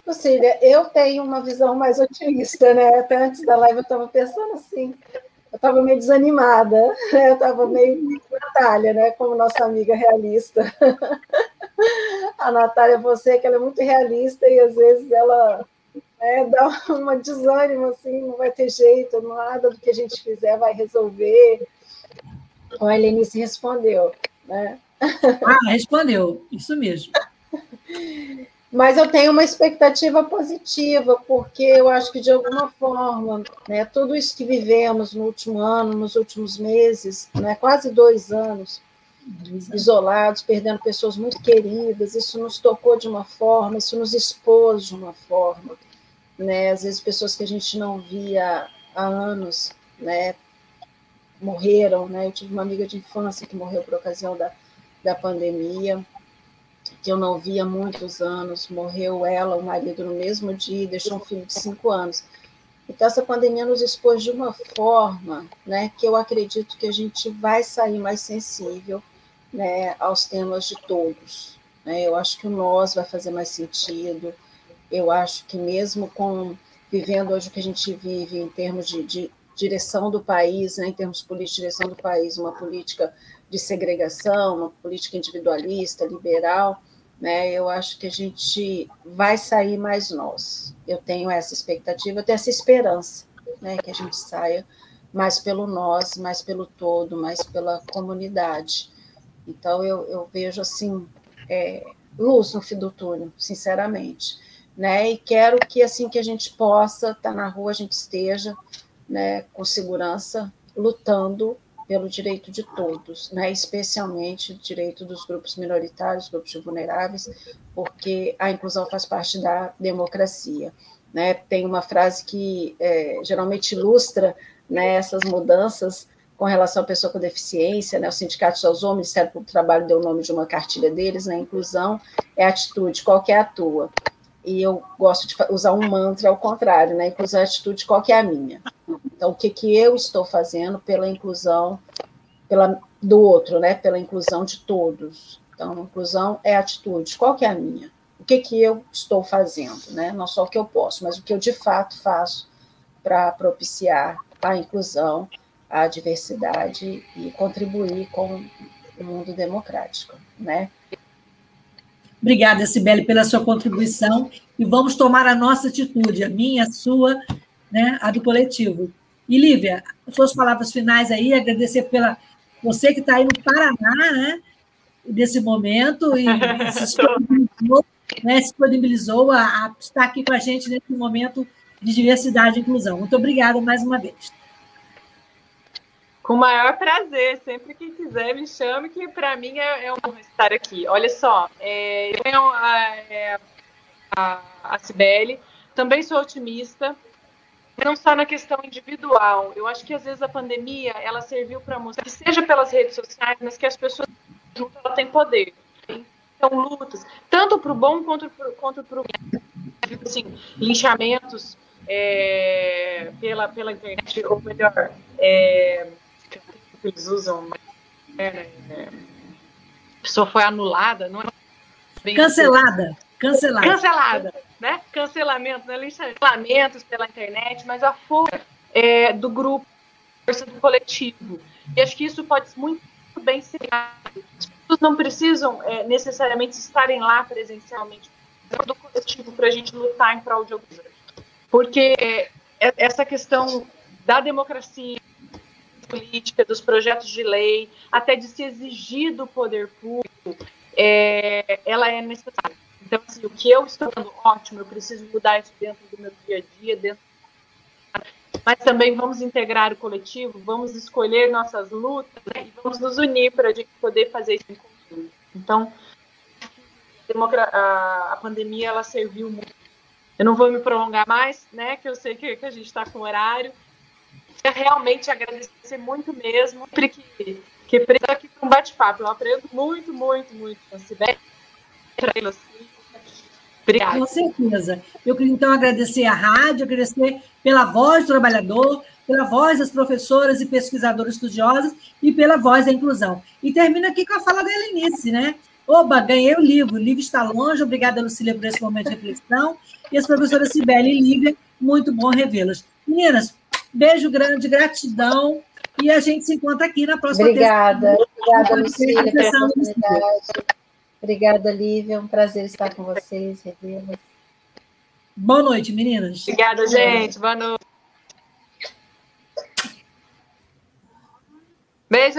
Lucília, eu tenho uma visão mais otimista, né? Até antes da live eu estava pensando assim, eu estava meio desanimada, eu estava meio Natália, né, como nossa amiga realista. A Natália, você que ela é muito realista e às vezes ela né, dá uma desânimo, assim, não vai ter jeito, nada do que a gente fizer vai resolver. A Helenice respondeu, né? Ah, respondeu, isso mesmo. Mas eu tenho uma expectativa positiva, porque eu acho que, de alguma forma, né, tudo isso que vivemos no último ano, nos últimos meses, né, quase dois anos, isolados, perdendo pessoas muito queridas, isso nos tocou de uma forma, isso nos expôs de uma forma. Né, às vezes, pessoas que a gente não via há anos né, morreram. Né, eu tive uma amiga de infância que morreu por ocasião da, da pandemia que eu não via há muitos anos, morreu ela, o marido, no mesmo dia, deixou um filho de cinco anos. Então, essa pandemia nos expôs de uma forma né, que eu acredito que a gente vai sair mais sensível né, aos temas de todos. Né? Eu acho que o nós vai fazer mais sentido, eu acho que mesmo com vivendo hoje o que a gente vive em termos de, de direção do país, né, em termos políticos, direção do país, uma política de segregação, uma política individualista, liberal, né, eu acho que a gente vai sair mais nós. Eu tenho essa expectativa, eu tenho essa esperança, né, que a gente saia mais pelo nós, mais pelo todo, mais pela comunidade. Então, eu, eu vejo, assim, é, luz no fim do túnel, sinceramente. Né, e quero que, assim que a gente possa estar tá na rua, a gente esteja né, com segurança, lutando pelo direito de todos, né, especialmente o direito dos grupos minoritários, grupos vulneráveis, porque a inclusão faz parte da democracia. Né? Tem uma frase que é, geralmente ilustra né, essas mudanças com relação à pessoa com deficiência, né, o Sindicato de Homens, o Ministério do Trabalho deu o nome de uma cartilha deles, né, inclusão é atitude, qual que é a tua? E eu gosto de usar um mantra ao contrário, né, inclusão é atitude, qual que é a minha? Então, o que, que eu estou fazendo pela inclusão pela, do outro, né? Pela inclusão de todos. Então, inclusão é atitude. Qual que é a minha? O que, que eu estou fazendo, né? Não só o que eu posso, mas o que eu de fato faço para propiciar a inclusão, a diversidade e contribuir com o mundo democrático, né? Obrigada, Sibeli, pela sua contribuição e vamos tomar a nossa atitude, a minha, a sua, né, a do coletivo. E, Lívia, suas palavras finais aí, agradecer pela você que está aí no Paraná, né, nesse momento, e se disponibilizou, né, se disponibilizou a, a, estar aqui com a gente nesse momento de diversidade e inclusão. Muito obrigada mais uma vez. Com o maior prazer, sempre que quiser me chame, que para mim é, é um honra estar aqui. Olha só, é, eu tenho a, é, a, a Cibele, também sou otimista, não só na questão individual. Eu acho que às vezes a pandemia ela serviu para mostrar que seja pelas redes sociais, mas que as pessoas juntas ela têm poder. Então lutas tanto para o bom quanto para quanto o assim, linchamentos é, pela pela internet ou melhor é, eles usam é, né, a pessoa foi anulada, não é? Cancelada. Cancelada. Cancelada né? Cancelamento, né? Linchamento pela internet, mas a força é, do grupo, a força do coletivo. E acho que isso pode muito bem ser. As pessoas não precisam é, necessariamente estarem lá presencialmente, do coletivo para a gente lutar em prol de alguns. Porque é, essa questão da democracia política, dos projetos de lei, até de se exigir do poder público, é, ela é necessária. Então, assim, o que eu estou fazendo, ótimo, eu preciso mudar isso dentro do meu dia a dia, dentro mas também vamos integrar o coletivo, vamos escolher nossas lutas né, e vamos nos unir para a gente poder fazer isso em conjunto. Então, a, a, pandemia ela serviu muito. Eu não vou me prolongar mais, né? Que eu sei que, que a gente está com horário. Realmente agradecer muito mesmo, sempre que, que preciso aqui para um bate-papo. Eu aprendo muito, muito, muito com a Sibeli, Obrigada. Com certeza. Eu queria, então, agradecer à rádio, agradecer pela voz do trabalhador, pela voz das professoras e pesquisadoras estudiosas e pela voz da inclusão. E termino aqui com a fala da Helenice, né? Oba, ganhei o livro. O livro está longe. Obrigada, Lucília, por esse momento de reflexão. E as professoras Sibeli e Lívia, muito bom revê-las. Meninas, beijo grande, gratidão. E a gente se encontra aqui na próxima Obrigada. Obrigada, Lucília, pela oportunidade. Obrigada, Lívia. É um prazer estar com vocês, revê-las. Boa noite, meninas. Obrigada, gente. Boa noite. Beijo,